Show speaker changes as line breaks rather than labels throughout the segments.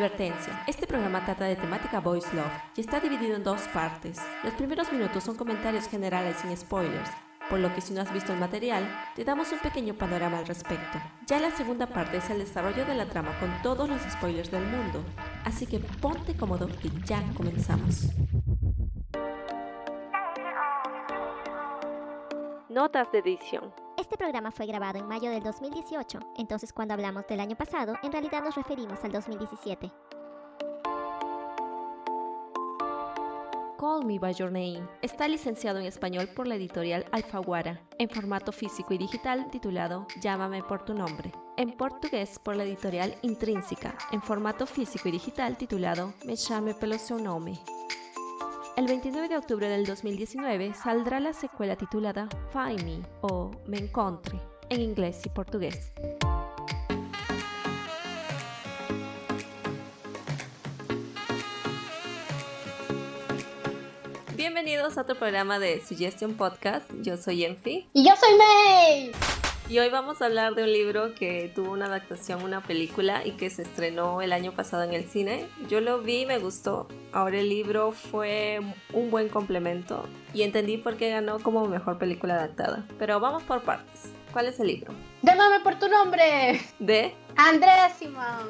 Advertencia. Este programa trata de temática Voice Love y está dividido en dos partes. Los primeros minutos son comentarios generales sin spoilers, por lo que si no has visto el material, te damos un pequeño panorama al respecto. Ya la segunda parte es el desarrollo de la trama con todos los spoilers del mundo, así que ponte cómodo que ya comenzamos. Notas de edición.
Este programa fue grabado en mayo del 2018, entonces cuando hablamos del año pasado, en realidad nos referimos al 2017.
Call Me By Your Name está licenciado en español por la editorial Alfaguara, en formato físico y digital titulado Llámame por tu nombre. En portugués por la editorial Intrínseca, en formato físico y digital titulado Me chame pelo seu nome. El 29 de octubre del 2019 saldrá la secuela titulada Find Me o Me Encontre en inglés y portugués. Bienvenidos a otro programa de Suggestion Podcast. Yo soy Enfi.
Y yo soy May.
Y hoy vamos a hablar de un libro que tuvo una adaptación, una película y que se estrenó el año pasado en el cine. Yo lo vi, me gustó. Ahora el libro fue un buen complemento y entendí por qué ganó como mejor película adaptada. Pero vamos por partes. ¿Cuál es el libro?
Llámame por tu nombre.
De
Andrea Simón.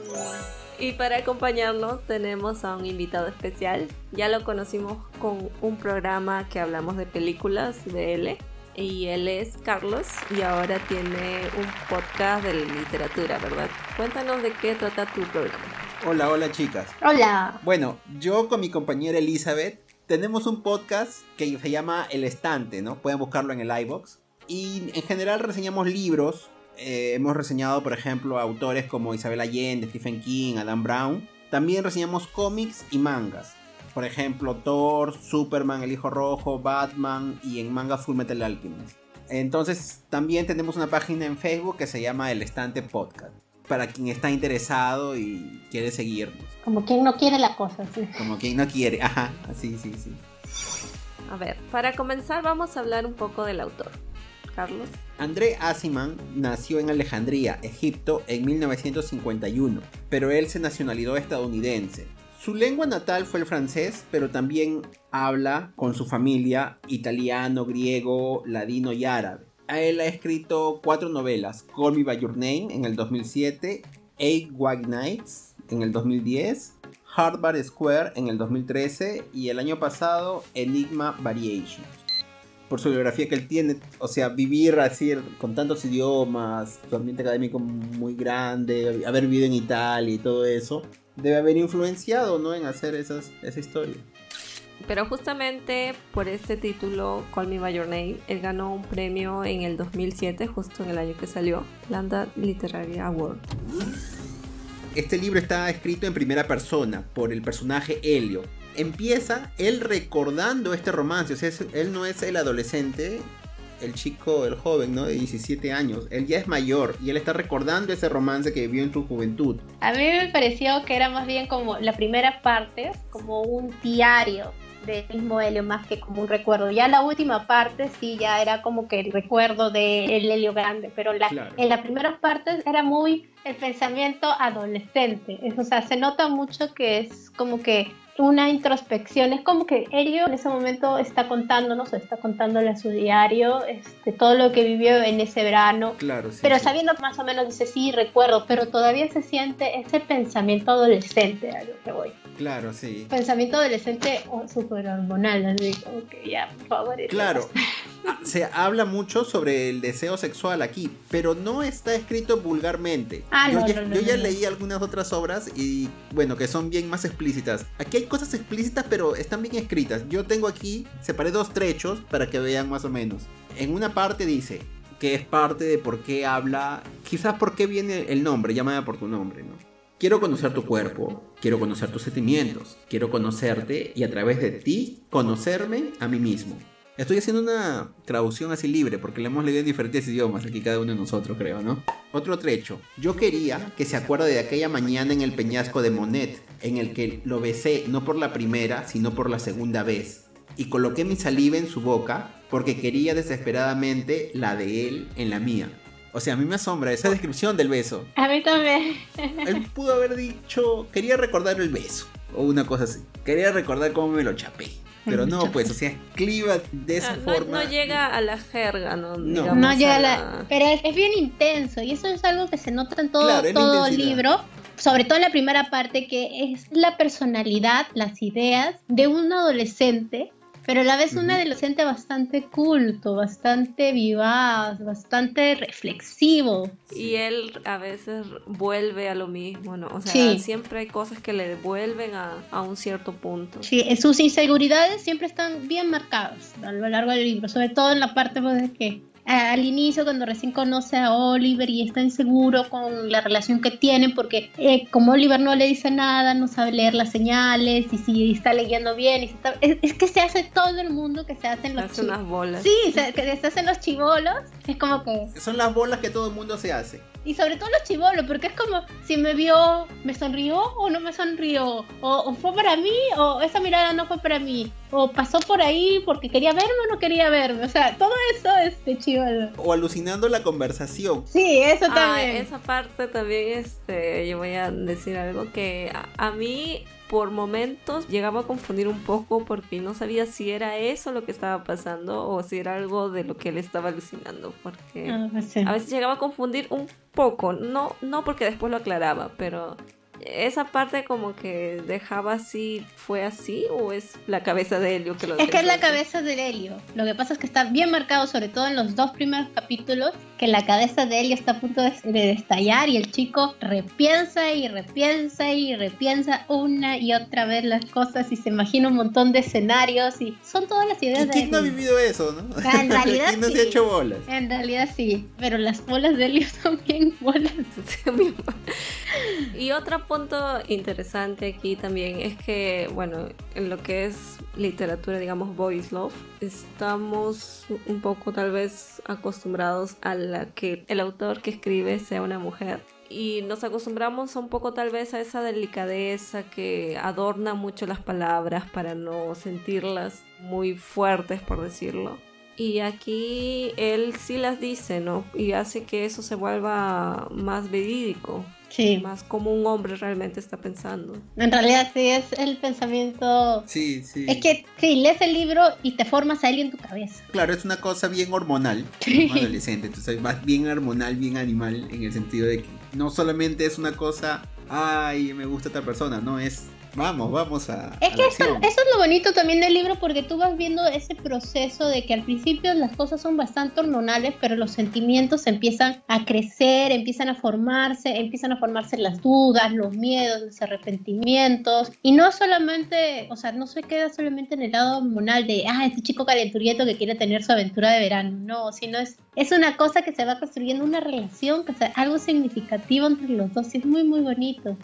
Y para acompañarnos tenemos a un invitado especial. Ya lo conocimos con un programa que hablamos de películas de L y él es Carlos y ahora tiene un podcast de literatura, ¿verdad? Cuéntanos de qué trata tu programa.
Hola, hola chicas.
Hola.
Bueno, yo con mi compañera Elizabeth tenemos un podcast que se llama El Estante, ¿no? Pueden buscarlo en el iBox. Y en general reseñamos libros. Eh, hemos reseñado, por ejemplo, autores como Isabel Allende, Stephen King, Adam Brown. También reseñamos cómics y mangas por ejemplo, Thor, Superman, El Hijo Rojo, Batman y en manga Full Metal Alchemist. Entonces también tenemos una página en Facebook que se llama El Estante Podcast. Para quien está interesado y quiere seguirnos.
Como quien no quiere la cosa, sí.
Como quien no quiere, ajá, sí, sí, sí.
A ver, para comenzar vamos a hablar un poco del autor. Carlos.
André Asiman nació en Alejandría, Egipto, en 1951, pero él se nacionalizó estadounidense. Su lengua natal fue el francés, pero también habla con su familia italiano, griego, ladino y árabe. Él ha escrito cuatro novelas, Call Me By Your Name en el 2007, Eight White Nights en el 2010, Hardbar Square en el 2013 y el año pasado Enigma Variations. Por su biografía que él tiene, o sea, vivir así con tantos idiomas, su ambiente académico muy grande, haber vivido en Italia y todo eso, debe haber influenciado, ¿no? En hacer esas, esa historia.
Pero justamente por este título, Call Me By Your Name, él ganó un premio en el 2007, justo en el año que salió, Lambda Literary Award.
Este libro está escrito en primera persona por el personaje Helio. Empieza él recordando este romance, o sea, él no es el adolescente el chico, el joven, ¿no? De 17 años. Él ya es mayor y él está recordando ese romance que vivió en su juventud.
A mí me pareció que era más bien como la primera parte, como un diario del mismo Helio más que como un recuerdo. Ya la última parte sí ya era como que el recuerdo del Helio grande, pero la, en las primeras partes era muy el pensamiento adolescente. o sea, se nota mucho que es como que una introspección. Es como que Elio en ese momento está contándonos, está contándole a su diario este, todo lo que vivió en ese verano.
Claro,
pero sabiendo más o menos, dice, sí, recuerdo, pero todavía se siente ese pensamiento adolescente a lo que voy.
Claro, sí.
Pensamiento adolescente o súper hormonal, así como que ya, por favor.
Claro. Ah, se habla mucho sobre el deseo sexual aquí, pero no está escrito vulgarmente.
Ah,
yo
no,
ya,
no,
yo ya
no.
leí algunas otras obras y bueno, que son bien más explícitas. Aquí hay cosas explícitas, pero están bien escritas. Yo tengo aquí, separé dos trechos para que vean más o menos. En una parte dice que es parte de por qué habla, quizás por qué viene el nombre, llámame por tu nombre, ¿no? Quiero conocer tu cuerpo, quiero conocer tus sentimientos, quiero conocerte y a través de ti conocerme a mí mismo. Estoy haciendo una traducción así libre porque la hemos leído en diferentes idiomas aquí cada uno de nosotros creo, ¿no? Otro trecho. Yo quería que se acuerde de aquella mañana en el peñasco de Monet en el que lo besé no por la primera sino por la segunda vez y coloqué mi saliva en su boca porque quería desesperadamente la de él en la mía. O sea, a mí me asombra esa descripción del beso.
A mí también.
Él pudo haber dicho, quería recordar el beso, o una cosa así. Quería recordar cómo me lo chapé. Pero no, pues, o sea, cliva de esa
Ah, no,
forma.
no llega a la jerga, ¿no?
No.
Digamos,
No llega
a
la... Pero es, es bien intenso y eso es algo que se nota en todo,
Claro,
todo el libro, sobre todo en la primera parte, que es la personalidad, las ideas de un adolescente, pero a la vez un adolescente bastante culto, bastante vivaz, bastante reflexivo.
Y él a veces vuelve a lo mismo, ¿no? O sea,
Sí.
siempre hay cosas que le devuelven a, a un cierto punto.
Sí, sus inseguridades siempre están bien marcadas a lo largo del libro, sobre todo en la parte pues, de que al inicio cuando recién conoce a Oliver y está inseguro con la relación que tienen porque eh, como Oliver no le dice nada, no sabe leer las señales y si está leyendo bien y si está- es, es que se hace todo el mundo que se hacen los
Hace unas bolas.
Sí, se, que se hacen los chivolos, es como que
Son las bolas que todo el mundo se hace.
y sobre todo los chivolos, porque es como si me vio, me sonrió o no me sonrió, o, o fue para mí o esa mirada no fue para mí, o pasó por ahí porque quería verme o no quería verme, o sea, todo eso es de chivolo.
O alucinando la conversación.
Sí, eso
Ah,
también.
esa parte también, este, yo voy a decir algo que a, a mí por momentos llegaba a confundir un poco porque no sabía si era eso lo que estaba pasando o si era algo de lo que él estaba alucinando, porque
Ah, sí.
a veces llegaba a confundir un poco, no, no porque después lo aclaraba, pero esa parte como que dejaba así, ¿fue así o es la cabeza de Helio que lo
Es que es la
así?
cabeza de Helio. Lo que pasa es que está bien marcado, sobre todo en los dos primeros capítulos, que la cabeza de Helio está a punto de, de estallar y el chico repiensa y repiensa y repiensa una y otra vez las cosas y se imagina un montón de escenarios y son todas las ideas
¿Y
de
quién no ha vivido eso, no?
Ah, en realidad
¿Quién no se
sí.
ha hecho bolas?
En realidad sí, pero las bolas de Helio son bien bolas.
y otro punto interesante aquí también es que, bueno, en lo que es literatura, digamos, boys love, estamos un poco tal vez acostumbrados a la que el autor que escribe sea una mujer. Y nos acostumbramos un poco tal vez a esa delicadeza que adorna mucho las palabras para no sentirlas muy fuertes, por decirlo. Y aquí él sí las dice, ¿no? Y hace que eso se vuelva más verídico,
Sí,
más como un hombre realmente está pensando.
en realidad sí es el pensamiento...
Sí, sí.
Es que sí, lees el libro y te formas a él en tu cabeza.
Claro, es una cosa bien hormonal,
Sí.
como adolescente, entonces más bien hormonal, bien animal, en el sentido de que no solamente es una cosa, ay, me gusta esta persona, no, es, vamos, vamos a...
Es
a
que eso, eso es lo bonito también del libro porque tú vas viendo ese proceso de que al principio las cosas son bastante hormonales, pero los sentimientos empiezan a crecer, empiezan a formarse, empiezan a formarse las dudas, los miedos, los arrepentimientos. Y no solamente, o sea, no se queda solamente en el lado hormonal de, ah, este chico calenturiento que quiere tener su aventura de verano, no, sino es, es una cosa que se va construyendo una relación, que sea algo significativo entre los dos y es muy, muy bonito.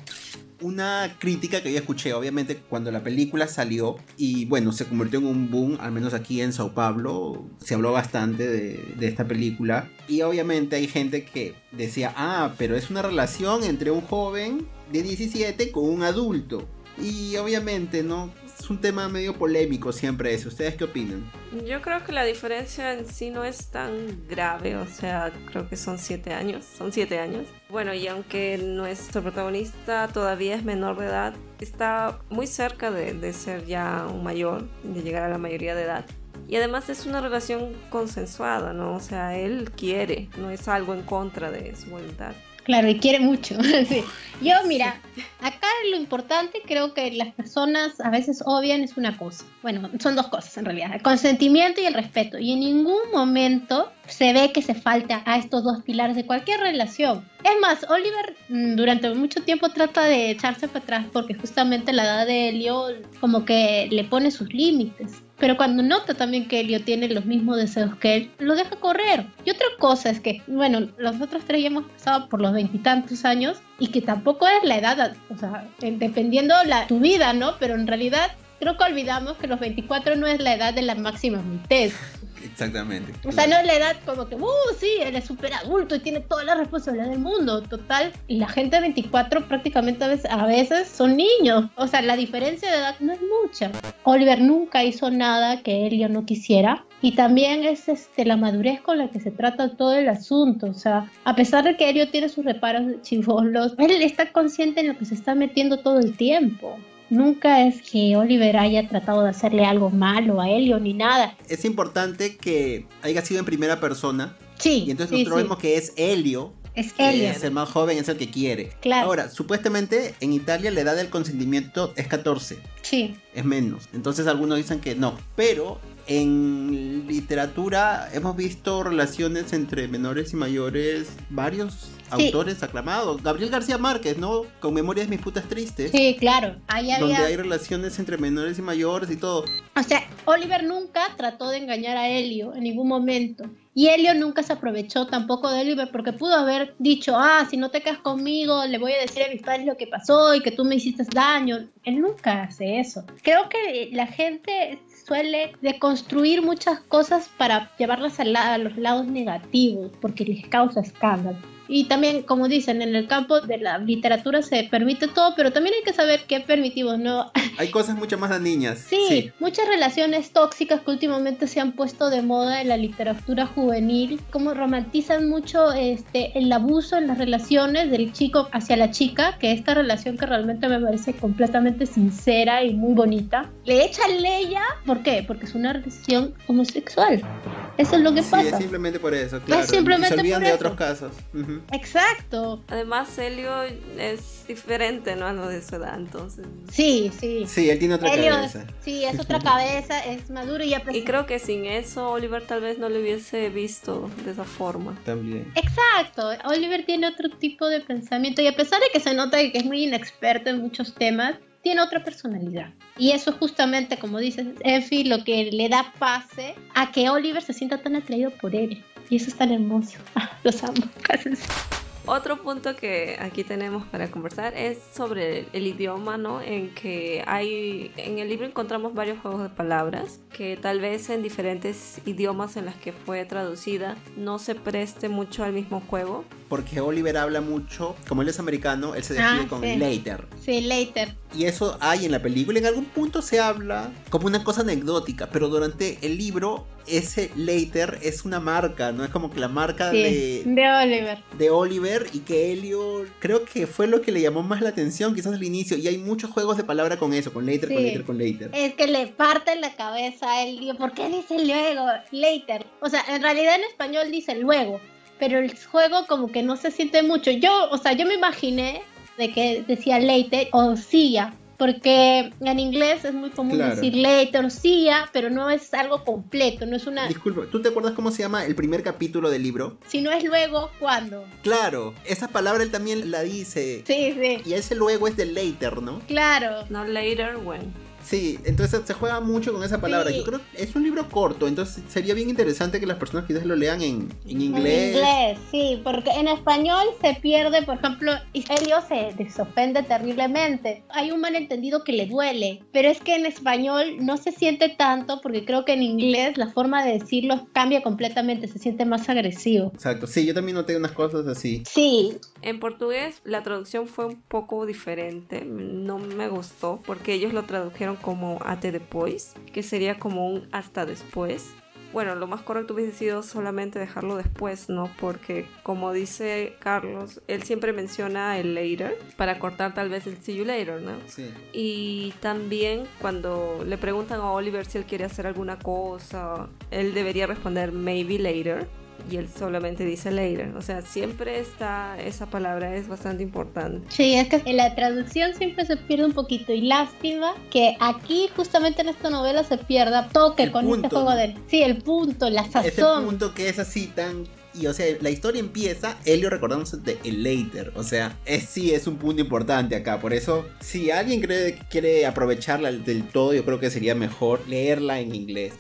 Una crítica que yo escuché, obviamente, cuando la película salió y bueno, se convirtió en un boom, al menos aquí en Sao Paulo, se habló bastante de, de esta película. Y obviamente hay gente que decía, ah, pero es una relación entre un joven de 17 con un adulto. Y obviamente, ¿no? Es un tema medio polémico siempre ese. ¿Ustedes qué opinan?
Yo creo que la diferencia en sí no es tan grave, o sea, creo que son siete años, son siete años. Bueno, y aunque nuestro protagonista todavía es menor de edad, está muy cerca de, de ser ya un mayor, de llegar a la mayoría de edad. Y además es una relación consensuada, ¿no? O sea, él quiere, no es algo en contra de su voluntad.
Claro, y quiere mucho. sí. Yo, mira, acá lo importante creo que las personas a veces obvian es una cosa. Bueno, son dos cosas en realidad, el consentimiento y el respeto. Y en ningún momento se ve que se falta a estos dos pilares de cualquier relación. Es más, Oliver mm, durante mucho tiempo trata de echarse para atrás porque justamente la edad de Helio como que le pone sus límites. Pero cuando nota también que Helio tiene los mismos deseos que él, lo deja correr. Y otra cosa es que, bueno, los otros tres ya hemos pasado por los veintitantos años y que tampoco es la edad, o sea, dependiendo la, tu vida, ¿no? Pero en realidad creo que olvidamos que los 24 no es la edad de la máxima adultez.
Exactamente.
O sea, no es la edad como que, uh, sí, él es súper adulto y tiene toda la responsabilidad del mundo. Total, y la gente de 24 prácticamente a veces, son niños. O sea, la diferencia de edad no es mucha. Oliver nunca hizo nada que él no quisiera. Y también es este, la madurez con la que se trata todo el asunto. O sea, a pesar de que Elio tiene sus reparos chivolos, él está consciente en lo que se está metiendo todo el tiempo. Nunca es que Oliver haya tratado de hacerle algo malo a Elio ni nada.
Es importante que haya sido en primera persona.
Sí.
Y entonces
sí,
nosotros
sí.
vemos que es Helio.
Es
que
Elio.
Es el más joven, es el que quiere.
Claro.
Ahora, supuestamente en Italia la edad del consentimiento es 14.
Sí.
es menos. Entonces algunos dicen que no. Pero en literatura hemos visto relaciones entre menores y mayores, varios
Sí.
autores aclamados. Gabriel García Márquez, ¿no? Con Memorias de mis putas tristes.
Sí, claro. Ahí
Donde
había.
hay relaciones entre menores y mayores y todo.
O sea, Oliver nunca trató de engañar a Helio en ningún momento. Y Helio nunca se aprovechó tampoco de Oliver porque pudo haber dicho, ah, si no te quedas conmigo, le voy a decir a mis padres lo que pasó y que tú me hiciste daño. Él nunca hace eso. Creo que la gente suele deconstruir muchas cosas para llevarlas a, la- a los lados negativos porque les causa escándalo. Y también, como dicen, en el campo de la literatura se permite todo, pero también hay que saber qué permitimos, ¿no?
Hay cosas mucho más niñas.
Sí, muchas relaciones tóxicas que últimamente se han puesto de moda en la literatura juvenil, como romantizan mucho este el abuso en las relaciones del chico hacia la chica, que esta relación que realmente me parece completamente sincera y muy bonita, le echan leña, ¿por qué? Porque es una relación homosexual. Eso es lo que
Sí,
pasa.
es simplemente por eso, claro.
simplemente
Se olvidan
por
de
eso.
otros casos.
Exacto.
Además, Helio es diferente, ¿no? A lo de su edad, entonces.
Sí, sí.
Sí, él tiene otra
Helio,
cabeza.
sí, es otra cabeza, es maduro y
Y creo que sin eso Oliver tal vez no lo hubiese visto de esa forma.
También.
Exacto, Oliver tiene otro tipo de pensamiento y a pesar de que se nota que es muy inexperto en muchos temas, tiene otra personalidad. Y eso es justamente, como dices, Effie, lo que le da pase a que Oliver se sienta tan atraído por él. Y eso es tan hermoso. Los amo. Cásense.
Otro punto que aquí tenemos para conversar es sobre el, el idioma, ¿no? En que hay, en el libro encontramos varios juegos de palabras que tal vez en diferentes idiomas en las que fue traducida no se preste mucho al mismo juego.
Porque Oliver habla mucho, como él es americano, él se describe
Ah,
con
sí.
later.
Sí, later.
Y eso hay en la película. En algún punto se habla como una cosa anecdótica, pero durante el libro ese later es una marca, ¿no? Es como que la marca
Sí,
de,
de Oliver.
de Oliver y que Helio creo que fue lo que le llamó más la atención quizás al inicio. Y hay muchos juegos de palabra con eso, con later, con later, con later.
Es que le parte la cabeza a él. Digo, ¿por qué dice luego? Later. O sea, en realidad en español dice luego. Pero el juego como que no se siente mucho. Yo, o sea, yo me imaginé de que decía later o sia. Porque en inglés es muy común
Claro.
decir later pero no es algo completo. No es una.
Disculpa, ¿tú te acuerdas cómo se llama el primer capítulo del libro?
Si no es luego, ¿cuándo?
Claro, esa palabra él también la dice.
Sí, sí.
Y ese luego es de later, ¿no?
Claro.
No later, when.
Sí, entonces se juega mucho con esa palabra.
Sí.
Yo creo que es un libro corto, entonces sería bien interesante que las personas quizás lo lean en, en
En
inglés.
inglés, sí, porque en español se pierde, por ejemplo, y Helio se desofende terriblemente. Hay un malentendido que le duele, pero es que en español no se siente tanto porque creo que en inglés la forma de decirlo cambia completamente, se siente más agresivo.
Exacto, sí, yo también noté unas cosas así.
Sí,
En portugués la traducción fue un poco diferente, no me gustó porque ellos lo tradujeron como até depois, que sería como un hasta después. Bueno, lo más correcto hubiese sido solamente dejarlo después, ¿no? Porque como dice Carlos, él siempre menciona el later para cortar tal vez el see you later, ¿no?
Sí.
Y también cuando le preguntan a Oliver si él quiere hacer alguna cosa, él debería responder maybe later. Y él solamente dice later. O sea, siempre está esa palabra, es bastante importante.
sí, es que en la traducción siempre se pierde un poquito y lástima que aquí justamente en esta novela se pierda toque
El
con
punto,
este juego
¿no?
de... Sí, el punto, la
Ese
sazón.
punto que es así tan... Y o sea, la historia empieza, Helio recordándose de el later. O sea, es, sí es un punto importante acá. Por eso, si alguien cree, quiere aprovecharla del todo, yo creo que sería mejor leerla en inglés.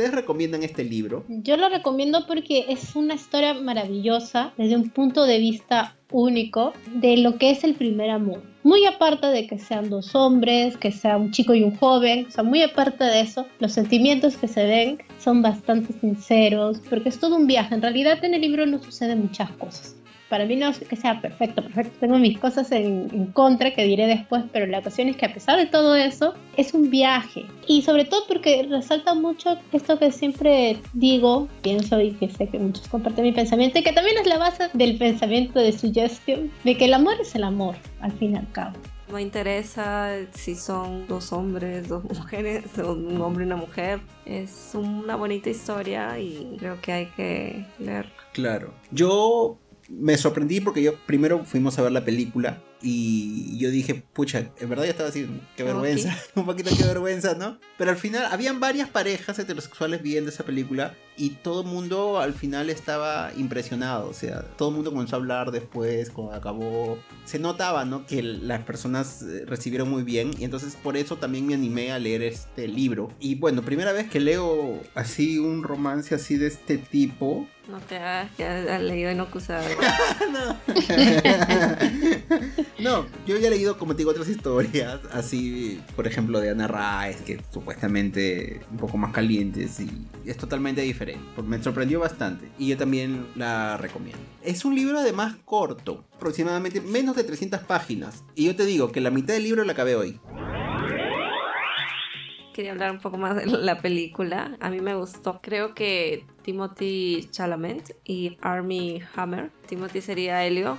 ¿Ustedes recomiendan este libro?
Yo lo recomiendo porque es una historia maravillosa desde un punto de vista único de lo que es el primer amor. Muy aparte de que sean dos hombres, que sea un chico y un joven, o sea, muy aparte de eso, los sentimientos que se ven son bastante sinceros, porque es todo un viaje. En realidad en el libro no suceden muchas cosas para mí no es que sea perfecto, perfecto. Tengo mis cosas en, contra que diré después, pero la ocasión es que a pesar de todo eso, es un viaje. Y sobre todo porque resalta mucho esto que siempre digo, pienso y que sé que muchos comparten mi pensamiento, y que también es la base del pensamiento de Suggestion, de que el amor es el amor, al fin y al cabo.
No interesa si son dos hombres, dos mujeres, o un hombre y una mujer. Es una bonita historia y creo que hay que leer.
Claro. Yo me sorprendí porque yo primero fuimos a ver la película y yo dije, pucha, en verdad ya estaba así, qué vergüenza, un poquito qué vergüenza, ¿no? Pero al final habían varias parejas heterosexuales viendo esa película y todo el mundo al final estaba impresionado, o sea, todo el mundo comenzó a hablar después, cuando acabó, se notaba, ¿no? Que las personas eh, recibieron muy bien y entonces por eso también me animé a leer este libro. Y bueno, primera vez que leo así un romance así de este tipo,
no te hagas que has leído Inokusado.
no. no, yo ya he leído, como te digo, otras historias. Así, por ejemplo, de Ana Rice, que supuestamente un poco más calientes y es totalmente diferente. Me sorprendió bastante y yo también la recomiendo. Es un libro además corto, aproximadamente menos de 300 páginas. Y yo te digo que la mitad del libro la acabé hoy
quería hablar un poco más de la película. A mí me gustó. Creo que Timothy Chalamet y Army Hammer. Timothy sería Helio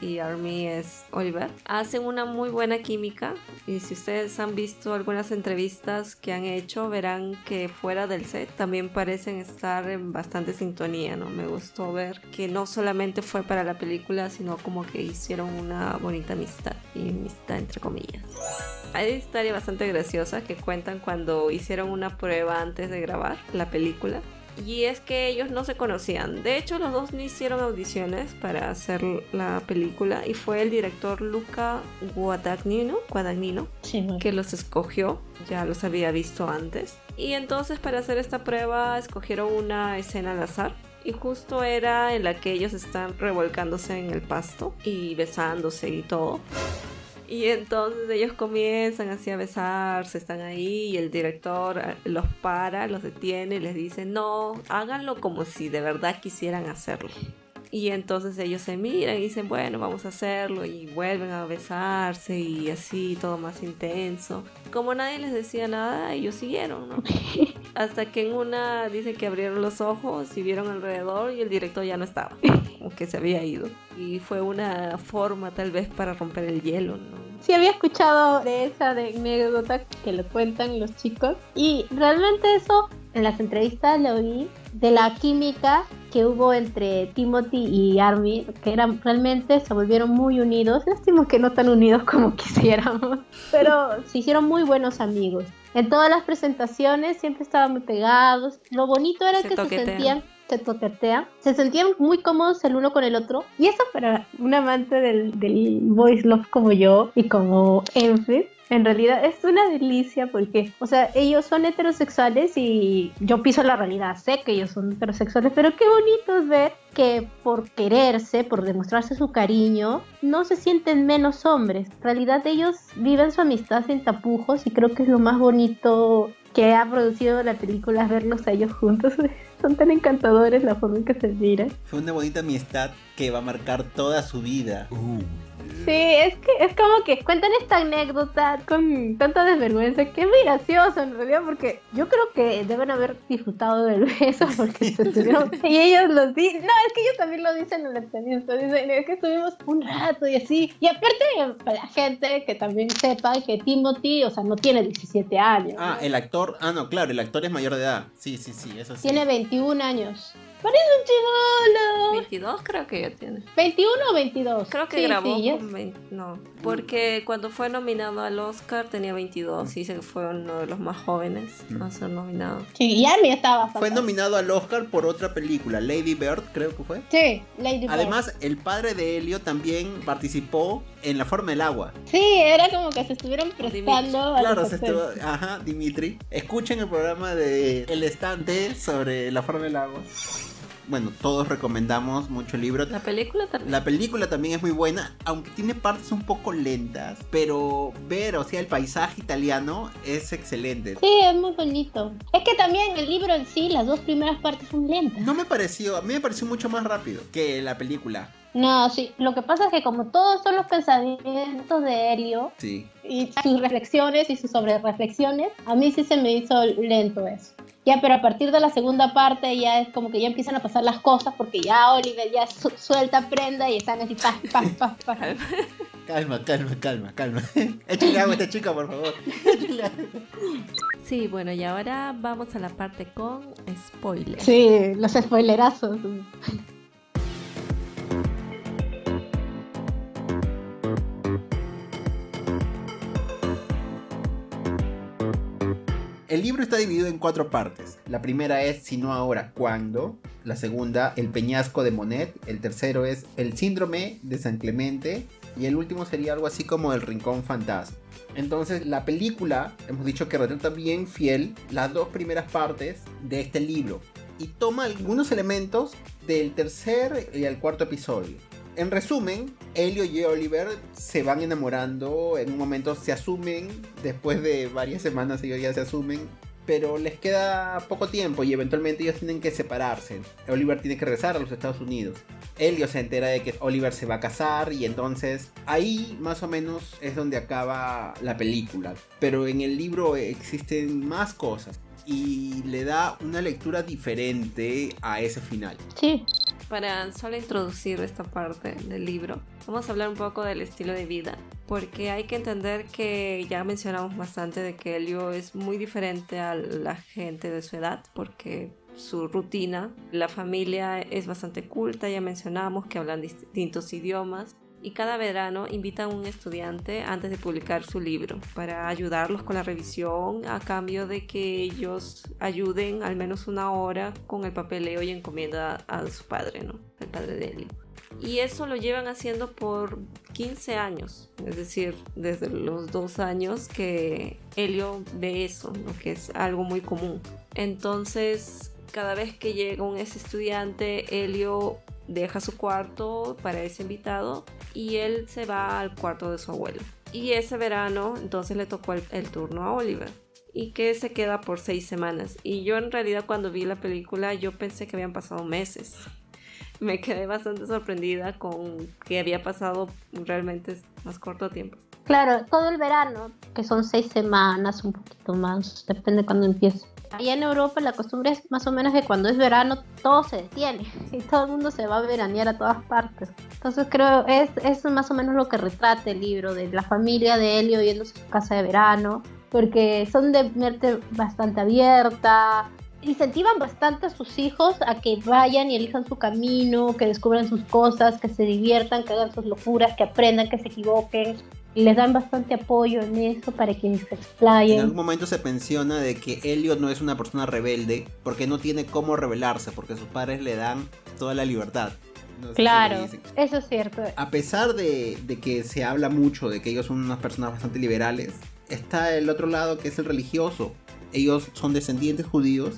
y Army es Oliver. Hacen una muy buena química y si ustedes han visto algunas entrevistas que han hecho verán que fuera del set también parecen estar en bastante sintonía, ¿no? Me gustó ver que no solamente fue para la película sino como que hicieron una bonita amistad y amistad entre comillas. Hay historia bastante graciosa que cuentan cuando hicieron una prueba antes de grabar la película y es que ellos no se conocían. De hecho, los dos no hicieron audiciones para hacer la película y fue el director Luca Guadagnino, Guadagnino que los escogió. Ya los había visto antes. Y entonces para hacer esta prueba escogieron una escena al azar. Y justo era en la que ellos están revolcándose en el pasto y besándose y todo. Y entonces ellos comienzan así a besarse, están ahí y el director eh, los para, los detiene y les dice, no, háganlo como si de verdad quisieran hacerlo. Y entonces ellos se miran y dicen, bueno, vamos a hacerlo y vuelven a besarse y así todo más intenso. Como nadie les decía nada, ellos siguieron, ¿no? Hasta que en una dicen que abrieron los ojos y vieron alrededor y el director ya no estaba, como que se había ido. Y fue una forma tal vez para romper el hielo, ¿no?
Sí, había escuchado de esa anécdota que lo cuentan los chicos y realmente eso en las entrevistas lo vi de la química que hubo entre Timothy y Army, que eran realmente se volvieron muy unidos. Lástima que no tan unidos como quisiéramos, pero se hicieron muy buenos amigos. En todas las presentaciones siempre estaban muy pegados. Lo bonito era que se sentían se toquetea, se sentían muy cómodos el uno con el otro. Y eso para un amante del, del voice love como yo y como Enfi, en realidad es una delicia porque, o sea, ellos son heterosexuales y yo piso la realidad, sé que ellos son heterosexuales, pero qué bonito es ver que por quererse, por demostrarse su cariño, no se sienten menos hombres. En realidad ellos viven su amistad sin tapujos y creo que es lo más bonito que ha producido la película verlos a ellos juntos. Son tan encantadores la forma en que se miran.
Fue una bonita amistad que va a marcar toda su vida. Uh.
Sí, es que es como que cuentan esta anécdota con tanta desvergüenza que es muy gracioso en realidad porque yo creo que deben haber disfrutado del beso porque se estuvieron y ellos lo dicen, no, es que ellos también lo dicen en la entrevista, dicen es que estuvimos un rato y así y aparte para la gente que también sepa que Timothy, o sea, no tiene 17 años.
Ah, el actor, ah no, claro, el actor es mayor de edad, sí, sí, sí, eso sí.
Tiene 21 años. Parece un chivolo.
22 creo que ya tiene.
21 o 22.
Creo que
Sí,
grabó
sí, ya-
con 20, no, porque cuando fue nominado al Oscar tenía 22 y se fue uno de los más jóvenes a ser nominado.
Sí, ya me estaba bastante.
Fue nominado al Oscar por otra película, Lady Bird, creo que fue.
Sí, Lady Bird.
Además, el padre de Helio también participó en La Forma del Agua.
Sí, era como que se estuvieron prestando a
Claro, se estuvo, ajá, Dimitri. Escuchen el programa de El Estante sobre La Forma del Agua. Bueno, todos recomendamos mucho el libro.
La película también.
La película también es muy buena, aunque tiene partes un poco lentas, pero ver, o sea, el paisaje italiano es excelente.
Sí, es muy bonito. Es que también el libro en sí, las dos primeras partes son lentas.
No me pareció, a mí me pareció mucho más rápido que la película.
No, sí, lo que pasa es que como todos son los pensamientos de Helio
Sí.
y sus reflexiones y sus sobre reflexiones, a mí sí se me hizo lento eso. Ya, pero a partir de la segunda parte ya es como que ya empiezan a pasar las cosas porque ya Oliver ya su- suelta prenda y están así, pa, pa, pa, pa.
Calma, calma, calma, calma. Échale agua a esta chica, por favor.
Sí, bueno, y ahora vamos a la parte con spoilers.
Sí, los spoilerazos.
El libro está dividido en cuatro partes. La primera es Si no ahora, ¿cuándo? La segunda, El peñasco de Monet. El tercero es El síndrome de San Clemente. Y el último sería algo así como El rincón fantasma. Entonces, la película, hemos dicho que retrata bien fiel las dos primeras partes de este libro. Y toma algunos elementos del tercer y el cuarto episodio. En resumen, Elio y Oliver se van enamorando, en un momento se asumen, después de varias semanas ellos ya se asumen, pero les queda poco tiempo y eventualmente ellos tienen que separarse. Oliver tiene que regresar a los Estados Unidos. Elio se entera de que Oliver se va a casar y entonces ahí más o menos es donde acaba la película. Pero en el libro existen más cosas y le da una lectura diferente a ese final.
Sí,
Para solo introducir esta parte del libro, vamos a hablar un poco del estilo de vida, porque hay que entender que ya mencionamos bastante de que Elio es muy diferente a la gente de su edad, porque su rutina, la familia es bastante culta, ya mencionamos que hablan distintos idiomas. Y cada verano invitan a un estudiante antes de publicar su libro para ayudarlos con la revisión a cambio de que ellos ayuden al menos una hora con el papeleo y encomienda a su padre, ¿no? El padre de Elio. Y eso lo llevan haciendo por 15 años, es decir, desde los dos años que Helio ve eso, ¿no? que es algo muy común. Entonces, cada vez que llega un ese estudiante, Helio deja su cuarto para ese invitado y él se va al cuarto de su abuelo. Y ese verano, entonces le tocó el, turno a Oliver y que se queda por seis semanas. Y yo en realidad cuando vi la película yo pensé que habían pasado meses. Me quedé bastante sorprendida con que había pasado realmente más corto tiempo.
claro, todo el verano, que son seis semanas, un poquito más, depende cuando empiece. Allá en Europa la costumbre es más o menos que cuando es verano todo se detiene y todo el mundo se va a veranear a todas partes. Entonces creo es, es más o menos lo que retrata el libro de la familia de Helio yendo a su casa de verano, porque son de mente bastante abierta, incentivan bastante a sus hijos a que vayan y elijan su camino, que descubran sus cosas, que se diviertan, que hagan sus locuras, que aprendan, que se equivoquen. Y les dan bastante apoyo en eso para que se
En
explayen.
algún momento se menciona de que Elliot no es una persona rebelde porque no tiene cómo rebelarse, porque sus padres le dan toda la libertad. No si
Claro,
dicen.
eso es cierto.
A pesar de, de que se habla mucho de que ellos son unas personas bastante liberales, está el otro lado que es el religioso. Ellos son descendientes judíos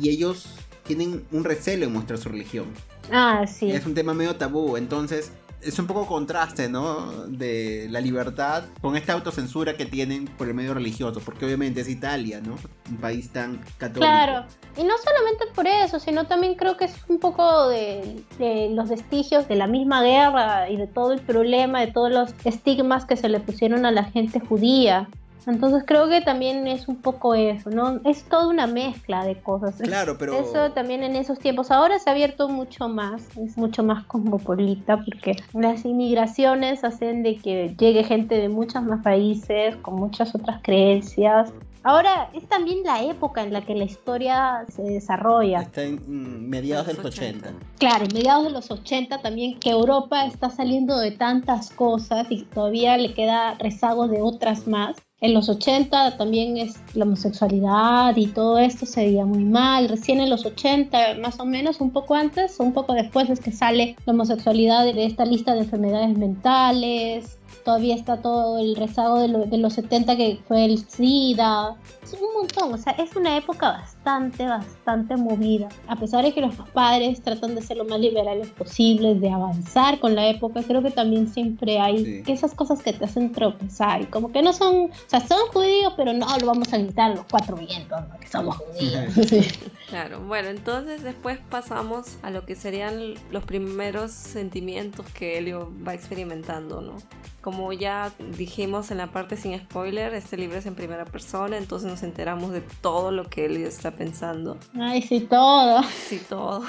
y ellos tienen un recelo en mostrar su religión.
Ah, sí.
Es un tema medio tabú, entonces es un poco contraste, ¿no? De la libertad con esta autocensura que tienen por el medio religioso, porque obviamente es Italia, ¿no? Un país tan católico.
Claro, y no solamente por eso, sino también creo que es un poco de, de los vestigios de la misma guerra y de todo el problema, de todos los estigmas que se le pusieron a la gente judía. Entonces creo que también es un poco eso, ¿no? Es toda una mezcla de cosas.
Claro, pero
Eso también en esos tiempos. Ahora se ha abierto mucho más, es mucho más cosmopolita porque las inmigraciones hacen de que llegue gente de muchos más países, con muchas otras creencias. Ahora es también la época en la que la historia se desarrolla.
Está en mm, mediados de los 80.
Claro, en mediados de los 80 también que Europa está saliendo de tantas cosas y todavía le queda rezago de otras más. En los 80 también es la homosexualidad y todo esto se veía muy mal. Recién en los 80, más o menos, un poco antes o un poco después es que sale la homosexualidad de esta lista de enfermedades mentales todavía está todo el rezago de, los 70 que fue el SIDA. Es un montón, o sea, es una época bastante, bastante movida. A pesar de que los padres tratan de ser lo más liberales posibles, de avanzar con la época, creo que también siempre hay esas cosas que te hacen tropezar y como que no son, o sea, son judíos, pero no lo vamos a gritar los cuatro vientos, que somos judíos.
Claro, bueno, entonces después pasamos a lo que serían los primeros sentimientos que Helio va experimentando, ¿no? Como ya dijimos en la parte sin spoiler, este libro es en primera persona, entonces nos enteramos de todo lo que Helio está pensando.
Ay, sí, todo.
Sí, todo.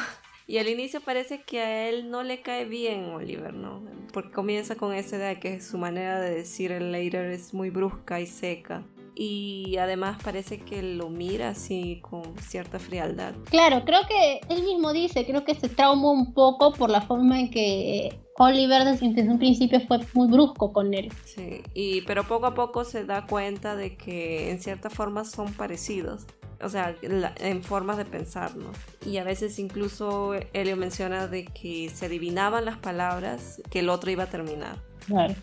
Y al inicio parece que a él no le cae bien Oliver, ¿no? Porque comienza con esa idea de que su manera de decir el later es muy brusca y seca y además parece que lo mira así con cierta frialdad.
Claro, creo que él mismo dice, creo que se traumó un poco por la forma en que Oliver desde, un principio fue muy brusco con él.
Sí, y, pero poco a poco se da cuenta de que en cierta forma son parecidos. O sea, en formas de pensar, ¿no? Y a veces incluso Elio menciona de que se adivinaban las palabras que el otro iba a terminar.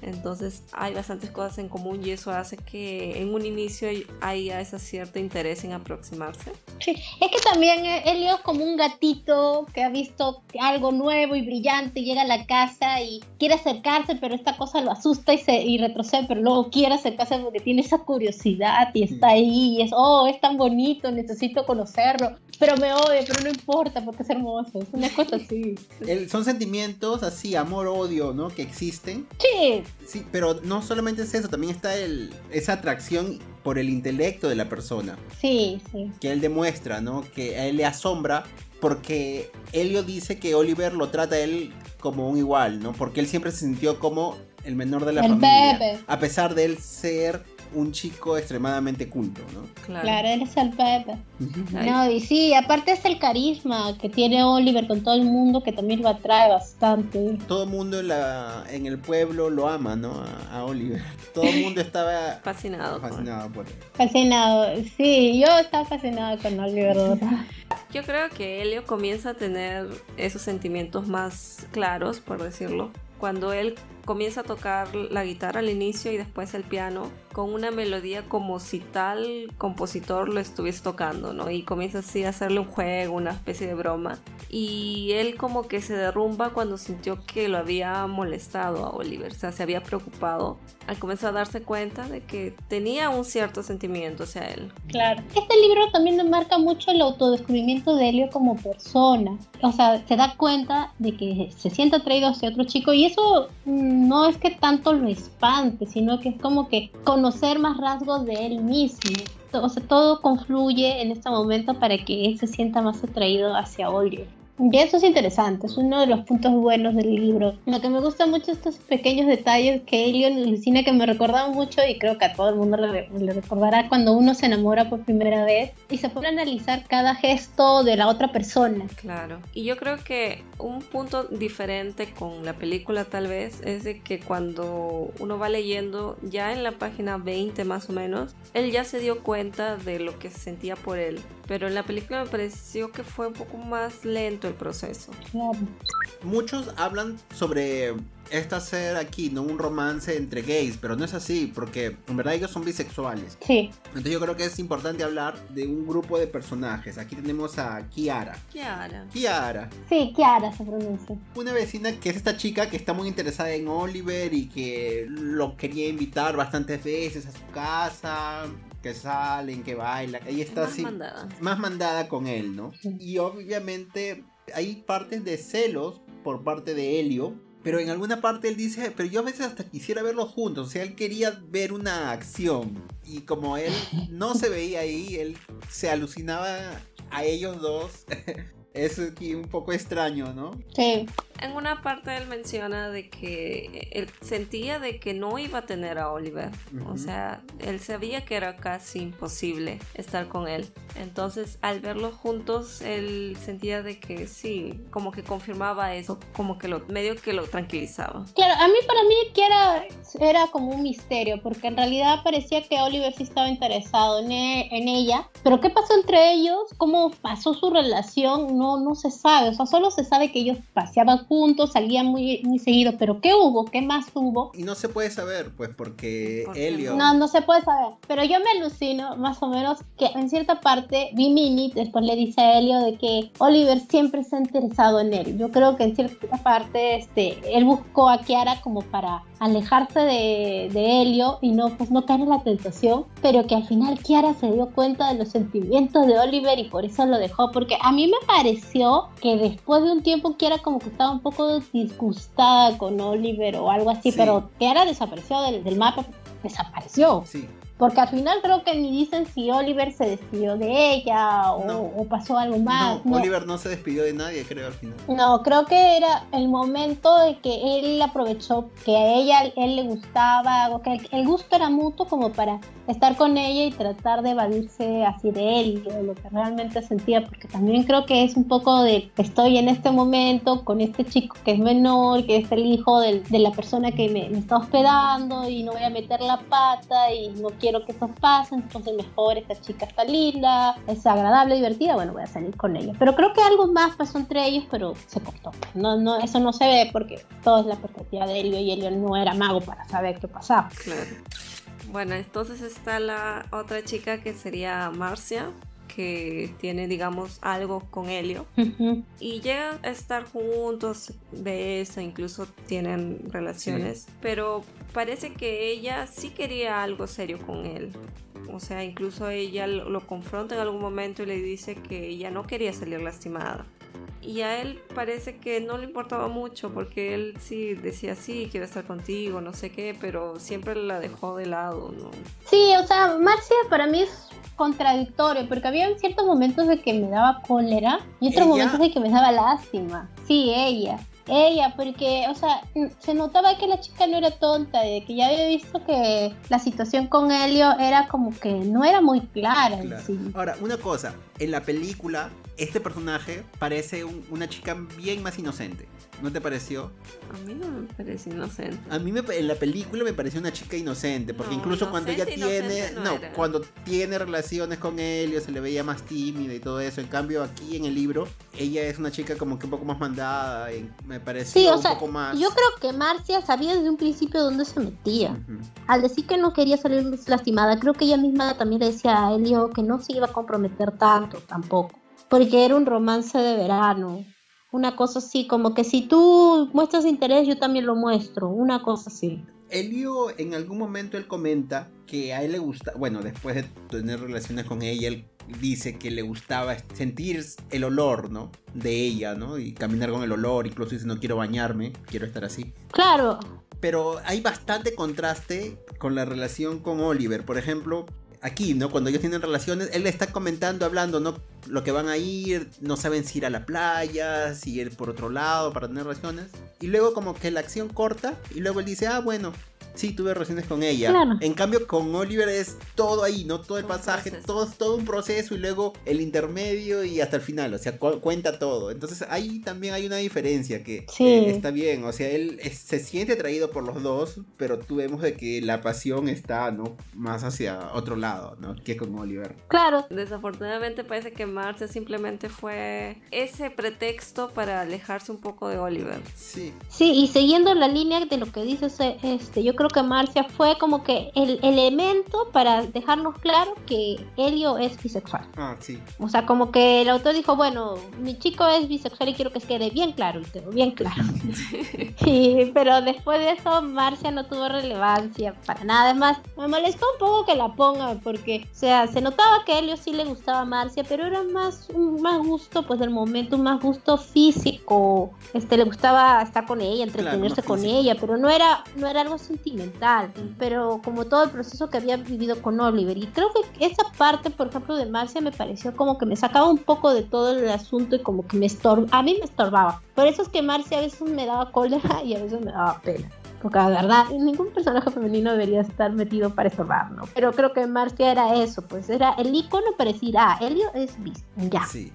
Entonces hay bastantes cosas en común y eso hace que en un inicio haya ese cierto interés en aproximarse.
Sí, es que también Elio es como un gatito que ha visto algo nuevo y brillante, llega a la casa y quiere acercarse, pero esta cosa lo asusta y, se, y retrocede, pero luego quiere acercarse porque tiene esa curiosidad y está ahí y es, oh, es tan bonito, necesito conocerlo, pero me odia, pero no importa porque es hermoso, es una cosa así.
son sentimientos así, amor, odio, ¿no? Que existen.
Sí,
Sí. pero no solamente es eso, también está el, esa atracción por el intelecto de la persona.
Sí, sí.
Que él demuestra, ¿no? Que a él le asombra porque Helio dice que Oliver lo trata a él como un igual, ¿no? Porque él siempre se sintió como el menor de la familia. A pesar de él ser un chico extremadamente culto, ¿no?
Claro, él es el Pepe. no, y sí, aparte es el carisma que tiene Oliver con todo el mundo que también lo atrae bastante.
Todo el mundo en, la, en el pueblo lo ama, ¿no? A, Oliver. Todo el mundo estaba
fascinado.
Fascinado por él.
Fascinado, sí, yo estaba fascinado con Oliver.
Yo creo que Helio comienza a tener esos sentimientos más claros, por decirlo, cuando él comienza a tocar la guitarra al inicio y después el piano con una melodía como si tal compositor lo estuviese tocando, ¿no? Y comienza así a hacerle un juego, una especie de broma. Y él como que se derrumba cuando sintió que lo había molestado a Oliver, o sea, se había preocupado al comenzar a darse cuenta de que tenía un cierto sentimiento hacia él.
Claro. Este libro también marca mucho el autodescubrimiento de Helio como persona. O sea, se da cuenta de que se siente atraído hacia otro chico y eso no es que tanto lo espante, sino que es como que conocer más rasgos de él mismo. O sea, todo confluye en este momento para que él se sienta más atraído hacia Oliver. Y eso es interesante, es uno de los puntos buenos del libro. Lo que me gusta mucho estos pequeños detalles que Elion cine que me recordaban mucho y creo que a todo el mundo le, recordará cuando uno se enamora por primera vez y se pone a analizar cada gesto de la otra persona.
Claro, y yo creo que un punto diferente con la película tal vez es de que cuando uno va leyendo ya en la página 20 más o menos, él ya se dio cuenta de lo que sentía por él pero en la película me pareció que fue un poco más lento el proceso.
Muchos hablan sobre esta ser aquí, ¿no? Un romance entre gays, pero no es así, porque en verdad ellos son bisexuales.
Sí.
Entonces yo creo que es importante hablar de un grupo de personajes. Aquí tenemos a Kiara.
Kiara.
Kiara.
Sí, Kiara se pronuncia.
Una vecina que es esta chica que está muy interesada en Oliver y que lo quería invitar bastantes veces a su casa que salen, que bailan. Ella está más así. Mandada. Más mandada con él, ¿no? Y obviamente hay partes de celos por parte de Helio. Pero en alguna parte él dice, pero yo a veces hasta quisiera verlos juntos. O sea, él quería ver una acción. Y como él no se veía ahí, él se alucinaba a ellos dos. es aquí un poco extraño, ¿no?
Sí.
en una parte él menciona de que él sentía de que no iba a tener a Oliver. O sea, él sabía que era casi imposible estar con él. Entonces, al verlos juntos, él sentía de que sí, como que confirmaba eso, como que lo medio que lo tranquilizaba.
Claro, a mí para mí que era, era como un misterio, porque en realidad parecía que Oliver sí estaba interesado en, e, en ella, pero ¿qué pasó entre ellos? ¿Cómo pasó su relación? No, no se sabe, o sea, solo se sabe que ellos paseaban juntos, salían muy, muy seguido, pero ¿qué hubo? ¿Qué más hubo?
Y no se puede saber, pues, porque Helio...
No, no se puede saber, pero yo me alucino más o menos que en cierta parte, Mini después le dice a Helio de que Oliver siempre se ha interesado en él. Yo creo que en cierta parte, este, él buscó a Kiara como para alejarse de, de Helio y no, pues no caer en la tentación, pero que al final Kiara se dio cuenta de los sentimientos de Oliver y por eso lo dejó, porque a mí me pareció que después de un tiempo Kiara como que estaba un poco disgustada con Oliver o algo así, pero Kiara desapareció del, del mapa, desapareció.
Sí.
Porque al final creo que ni dicen si Oliver se despidió de ella o, pasó algo más.
No, Oliver no se despidió de nadie, creo, al final.
No, creo que era el momento de que él aprovechó que a ella él le gustaba, o que el, gusto era mutuo como para estar con ella y tratar de evadirse así de él, de lo que realmente sentía, porque también creo que es un poco de estoy en este momento con este chico que es menor, que es el hijo de la persona que me, me está hospedando y no voy a meter la pata y no quiero quiero que eso pase, entonces mejor, esta chica está linda, es agradable, divertida, bueno, voy a salir con ella. Pero creo que algo más pasó entre ellos, pero se cortó. No, no, eso no se ve porque todo es la perspectiva de Elio y Elio no era mago para saber qué pasaba.
Claro. Bueno, entonces está la otra chica que sería Marcia, que tiene, digamos, algo con Helio. Y llegan a estar juntos, de eso, incluso tienen relaciones. Pero parece que ella sí quería algo serio con él. O sea, incluso ella lo confronta en algún momento y le dice que ella no quería salir lastimada. Y a él parece que no le importaba mucho porque él sí decía, sí, quiero estar contigo, no sé qué, pero siempre la dejó de lado, ¿no?
Sí, o sea, Marcia para mí es contradictorio, porque había ciertos momentos de que me daba cólera y otros momentos de que me daba lástima. Sí, ella. Ella, porque, o sea, se notaba que la chica no era tonta, de que ya había visto que la situación con Helio era como que no era muy clara.
Ahora, una cosa, en la película, este personaje parece una chica bien más inocente. ¿No te pareció?
A mí no me parece inocente.
A mí me, en la película me pareció una chica inocente, porque incluso cuando ella tiene, no, cuando tiene relaciones con Helio se le veía más tímida y todo eso. En cambio aquí en el libro ella es una chica como que un poco más mandada, y me parece un poco más.
Yo creo que Marcia sabía desde un principio dónde se metía. Al decir que no quería salir lastimada, creo que ella misma también le decía a Helio que no se iba a comprometer tanto tampoco, porque era un romance de verano una cosa así, como que si tú muestras interés, yo también lo muestro. Una cosa así.
Elio, en algún momento él comenta que a él le gusta, bueno, después de tener relaciones con ella, él dice que le gustaba sentir el olor, ¿no? De ella, ¿no? Y caminar con el olor, incluso dice no quiero bañarme, quiero estar así.
Claro.
Pero hay bastante contraste con la relación con Oliver. Por ejemplo, aquí, ¿no? Cuando ellos tienen relaciones, él le está comentando, hablando, ¿no? Lo que van a ir, no saben si ir a la playa, si ir por otro lado para tener relaciones. Y luego como que la acción corta y luego él dice, ah, bueno, sí tuve relaciones con ella. En cambio, con Oliver es todo ahí, ¿no? Todo el pasaje, todo, todo un proceso y luego el intermedio y hasta el final, o sea, cuenta todo. Entonces ahí también hay una diferencia que está bien, o sea, él se siente atraído por los dos, pero tú vemos de que la pasión está, ¿no? Más hacia otro lado, ¿no? Que con Oliver.
Claro.
Desafortunadamente parece que Marcia simplemente fue ese pretexto para alejarse un poco de Oliver.
Sí.
Sí, y siguiendo la línea de lo que dices, este, yo creo que Marcia fue como que el elemento para dejarnos claro que Helio es bisexual.
Ah, sí.
O sea, como que el autor dijo, bueno, mi chico es bisexual y quiero que quede bien claro, y bien claro. sí, pero después de eso Marcia no tuvo relevancia para nada. Es más, me molestó un poco que la ponga porque, o sea, se notaba que a Helio sí le gustaba a Marcia, pero era más un más gusto, pues del momento, un más gusto físico. Este, le gustaba estar con ella, entretenerse con ella, pero no era, no era algo sentimental sentimental, pero como todo el proceso que había vivido con Oliver. Y creo que esa parte, por ejemplo, de Marcia me pareció como que me sacaba un poco de todo el asunto y como que me estorbaba, a mí me estorbaba. Por eso es que Marcia a veces me daba cólera y a veces me daba pena. Porque la verdad, ningún personaje femenino debería estar metido para estorbar, ¿no? Pero creo que Marcia era eso, pues era el icono para decir, ah, Helio es bis, ya.
Sí.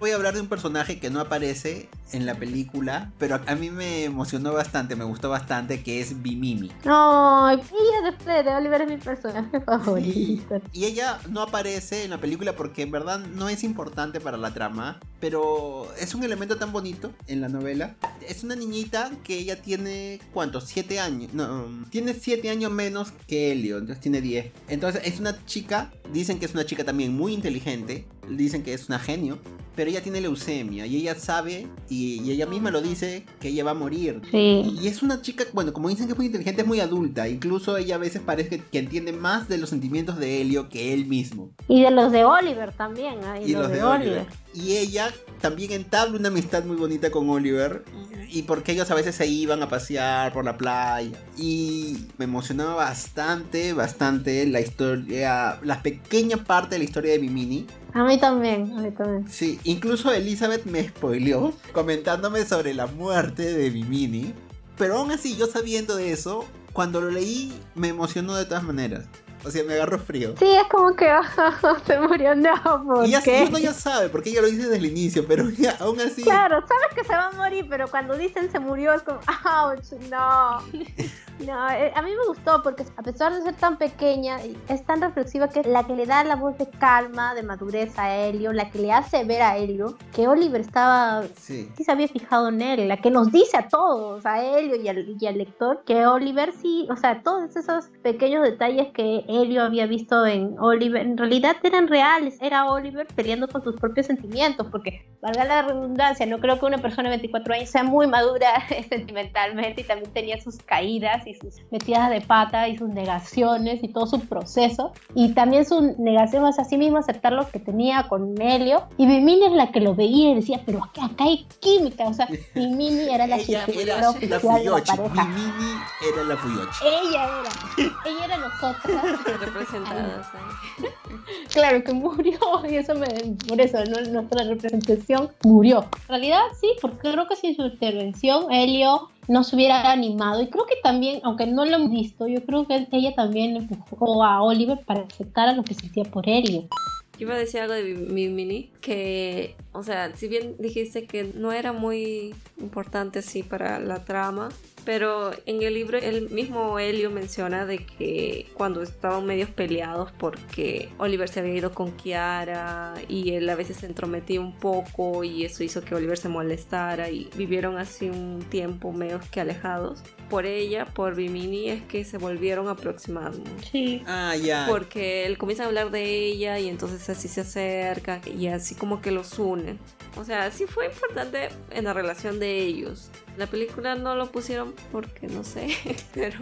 Voy a hablar de un personaje que no aparece en la película, pero a mí me emocionó bastante, me gustó bastante, que es Bimini.
Ay, ella de, de Oliver es mi personaje favorito.
Y ella no aparece en la película porque en verdad no es importante para la trama, pero es un elemento tan bonito en la novela. Es una niñita que ella tiene, ¿cuántos? Siete años. No, tiene siete años menos que Helio, entonces tiene diez. Entonces es una chica, dicen que es una chica también muy inteligente, dicen que es una genio, pero ella tiene leucemia y ella sabe y, ella misma lo dice que ella va a morir.
Sí.
Y es una chica, bueno, como dicen que es muy inteligente, es muy adulta. Incluso ella a veces parece que, entiende más de los sentimientos de Helio que él mismo.
Y de los de Oliver también. ¿eh? Y, los, de, Oliver.
Y ella también entabla una amistad muy bonita con Oliver. Y porque ellos a veces se iban a pasear por la playa. Y me emocionaba bastante, bastante la historia, la pequeña parte de la historia de Mimini.
A mí también, a mí también.
Sí, incluso Elizabeth me spoileó comentándome sobre la muerte de Mimini. Pero aún así, yo sabiendo de eso, cuando lo leí me emocionó de todas maneras. O sea, me agarró frío.
Sí, es como que se murió, no, ¿por
y ya,
qué?
uno ya sabe, porque ella lo dice desde el inicio, pero ya, aún así...
Claro, sabes que se va a morir, pero cuando dicen se murió es como, ouch, no. No, eh, a mí me gustó porque a pesar de ser tan pequeña, es tan reflexiva que la que le da la voz de calma, de madurez a Helio, la que le hace ver a Helio que Oliver estaba,
Sí.
sí se había fijado en él, la que nos dice a todos, a Helio y al, y al lector, que Oliver sí, o sea, todos esos pequeños detalles que Helio había visto en Oliver, en realidad eran reales, era Oliver peleando con sus propios sentimientos, porque, valga la redundancia, no creo que una persona de 24 años sea muy madura sentimentalmente y también tenía sus caídas y sus metidas de pata y sus negaciones y todo su proceso, y también su negación hacia sí mismo, aceptar lo que tenía con Helio, y Mimini es la que lo veía y decía, pero acá, acá hay química, o sea, Mimini era la psicóloga
era la
oficial de la pareja.
Mimini era la Fuyoshi.
Ella era, ella era nosotras.
representadas.
Claro que murió y eso me por eso ¿no? nuestra representación murió. En realidad sí, porque creo que sin su intervención Helio no se hubiera animado y creo que también, aunque no lo hemos visto, yo creo que ella también empujó a Oliver para aceptar a lo que sentía por Helio.
Yo iba a decir algo de mi mini, que, o sea, si bien dijiste que no era muy importante sí para la trama, pero en el libro el mismo Helio menciona de que cuando estaban medios peleados porque Oliver se había ido con Kiara y él a veces se entrometía un poco y eso hizo que Oliver se molestara y vivieron así un tiempo medio que alejados. Por ella, por Bimini, es que se volvieron aproximados.
Sí.
Ah, ya.
Porque él comienza a hablar de ella y entonces así se acerca y así como que los une. O sea, sí fue importante en la relación de ellos. La película no lo pusieron porque no sé, pero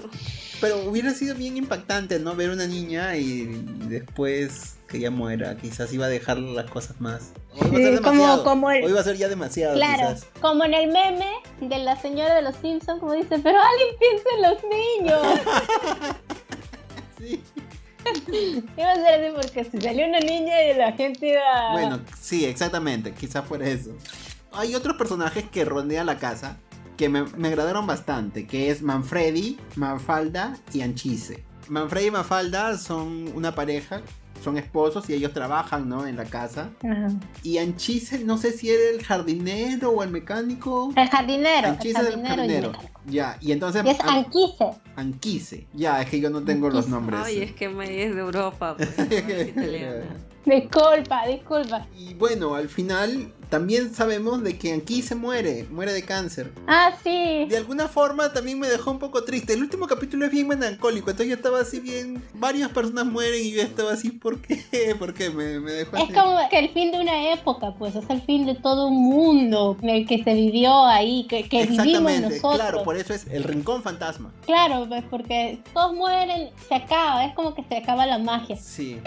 Pero hubiera sido bien impactante, ¿no? Ver una niña y después que ella muera. Quizás iba a dejar las cosas más. Hoy va a
Sí,
ser
como-
demasiado.
como el-
Hoy va a ser ya demasiado,
Claro,
quizás.
como en el meme de la señora de los Simpsons, como dice, pero alguien piensa en los niños.
Sí.
Iba a ser así porque si salió una niña y la gente iba...
Bueno, sí, exactamente. Quizás fuera eso. Hay otros personajes que rodean la casa que me, me agradaron bastante, que es Manfredi, Mafalda y Anchise. Manfredi y Mafalda son una pareja, son esposos y ellos trabajan, ¿no? En la casa.
Ajá.
Y Anchise, no sé si era el jardinero o el mecánico.
El jardinero.
Anchise
el jardinero y
jardinero.
mecánico.
Ya, y entonces...
Y es
An-
Anquise.
Anquise. Ya, es que yo no tengo los nombres.
ay, es que me es de Europa, pues, es italiana.
Disculpa, disculpa.
Y bueno, al final también sabemos de que Anquise muere, muere de cáncer.
Ah, sí.
De alguna forma también me dejó un poco triste. El último capítulo es bien melancólico, entonces yo estaba así bien... Varias personas mueren y yo estaba así, ¿por qué? ¿Por qué? Me, me dejó
Es
así.
como que el fin de una época, pues, es el fin de todo un mundo en el que se vivió ahí, que, que vivimos nosotros.
claro, por eso es el rincón fantasma.
Claro, pues, porque todos mueren, se acaba, es como que se acaba la magia.
Sí.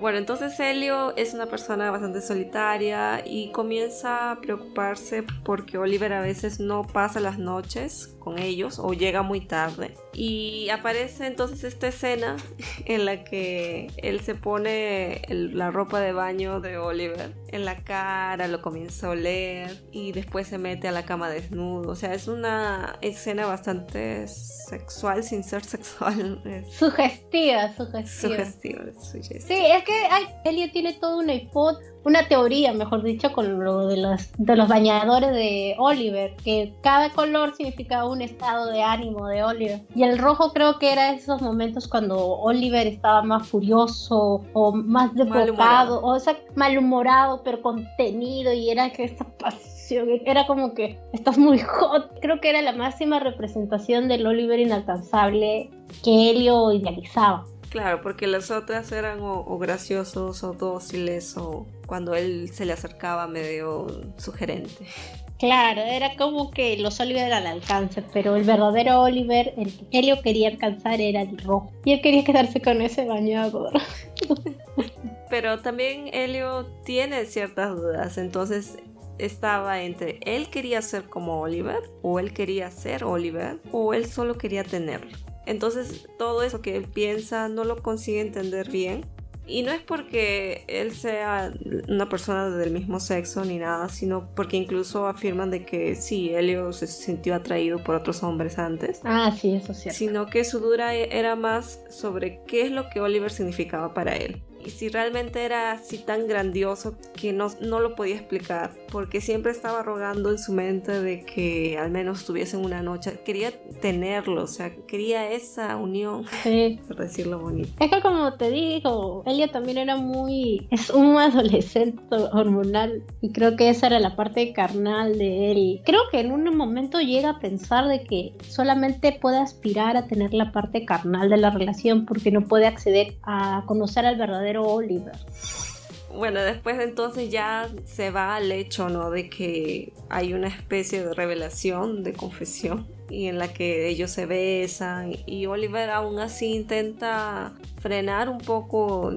Bueno, entonces Helio es una persona bastante solitaria y comienza a preocuparse porque Oliver a veces no pasa las noches con ellos o llega muy tarde. Y aparece entonces esta escena en la que él se pone la ropa de baño de Oliver en la cara, lo comienza a oler y después se mete a la cama desnudo. O sea, es una escena bastante sexual sin ser sexual.
Sugestiva, sugestiva.
Sugestiva, sugestiva.
Sí, es que ay, Elliot tiene toda una hipótesis, una teoría, mejor dicho, con lo de los, de los bañadores de Oliver, que cada color significa un estado de ánimo de Oliver. Y el rojo creo que era esos momentos cuando Oliver estaba más furioso o más desbocado, o sea, malhumorado, pero contenido, y era que esta pasión, era como que estás muy hot. Creo que era la máxima representación del Oliver inalcanzable que Helio idealizaba.
Claro, porque las otras eran o, graciosos o dóciles o cuando él se le acercaba medio sugerente.
Claro, era como que los Oliver al alcance, pero el verdadero Oliver, el que Helio quería alcanzar era el rojo. Y él quería quedarse con ese bañador.
pero también Helio tiene ciertas dudas, entonces estaba entre él quería ser como Oliver, o él quería ser Oliver, o él solo quería tenerlo. Entonces todo eso que él piensa no lo consigue entender bien. Y no es porque él sea una persona del mismo sexo ni nada, sino porque incluso afirman de que sí, Helio se sintió atraído por otros hombres antes.
Ah, sí, eso sí.
Sino que su duda era más sobre qué es lo que Oliver significaba para él y si realmente era así tan grandioso que no, no lo podía explicar, porque siempre estaba rogando en su mente de que al menos tuviesen una noche, quería tenerlo, o sea, quería esa unión,
sí.
por decirlo bonito.
Es que como te digo, Elia también era muy, es un adolescente hormonal y creo que esa era la parte carnal de él. Creo que en un momento llega a pensar de que solamente puede aspirar a tener la parte carnal de la relación porque no puede acceder a conocer al verdadero Oliver.
Bueno, después de entonces ya se va al hecho, ¿no? De que hay una especie de revelación, de confesión, y en la que ellos se besan y Oliver aún así intenta frenar un poco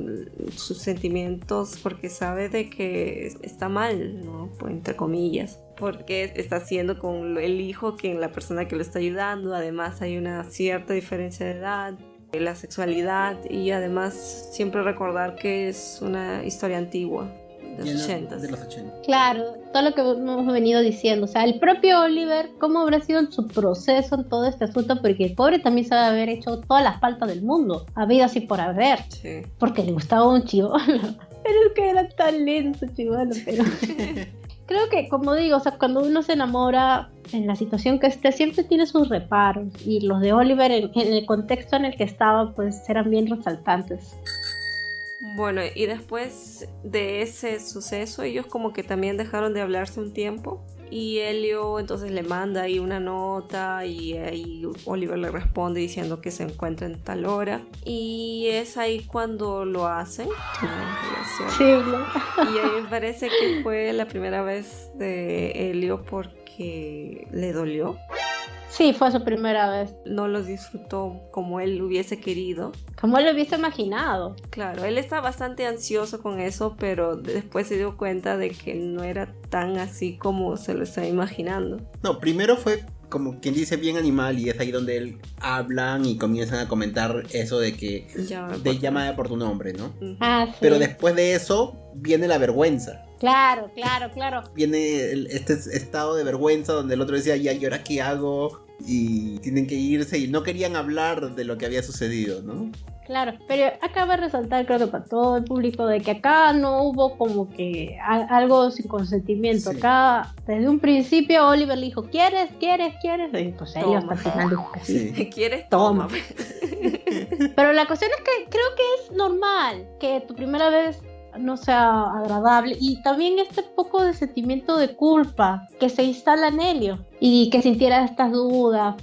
sus sentimientos porque sabe de que está mal, ¿no? Entre comillas porque está haciendo con el hijo que la persona que lo está ayudando, además hay una cierta diferencia de edad la sexualidad y además siempre recordar que es una historia antigua. De los, 80.
de los 80.
Claro, todo lo que hemos venido diciendo. O sea, el propio Oliver, ¿cómo habrá sido su proceso en todo este asunto? Porque el pobre también sabe haber hecho todas las faltas del mundo, habido así por haber.
Sí.
Porque le gustaba un chivolo. Pero es que era tan lento, chivolo, pero. creo que, como digo, o sea, cuando uno se enamora en la situación que esté, siempre tiene sus reparos. Y los de Oliver, en, el contexto en el que estaba, pues eran bien resaltantes.
Bueno, y después de ese suceso, ellos como que también dejaron de hablarse un tiempo. Y Helio entonces le manda ahí una nota y ahí Oliver le responde diciendo que se encuentra en tal hora. Y es ahí cuando lo hacen.
Sí,
Y ahí me parece que fue la primera vez de Helio porque le dolió.
Sí, fue su primera vez.
No lo disfrutó como él hubiese querido.
Como él lo hubiese imaginado.
Claro, él está bastante ansioso con eso, pero después se dio cuenta de que no era tan así como se lo estaba imaginando.
No, primero fue como quien dice bien animal y es ahí donde él hablan y comienzan a comentar eso de que de llamada por tu nombre, ¿no?
Ah, sí.
Pero después de eso viene la vergüenza.
Claro, claro, claro.
Viene este estado de vergüenza donde el otro decía, ya, ¿y ahora qué hago? Y tienen que irse y no querían hablar de lo que había sucedido, ¿no?
Claro, pero acaba de resaltar, creo que para todo el público, de que acá no hubo como que algo sin consentimiento. Acá, desde un principio, Oliver le dijo: ¿Quieres, quieres, quieres? Y pues él hasta el final dijo que sí.
¿Quieres? Toma.
pero la cuestión es que creo que es normal que tu primera vez no sea agradable y también este poco de sentimiento de culpa que se instala en Helio y que sintiera estas dudas.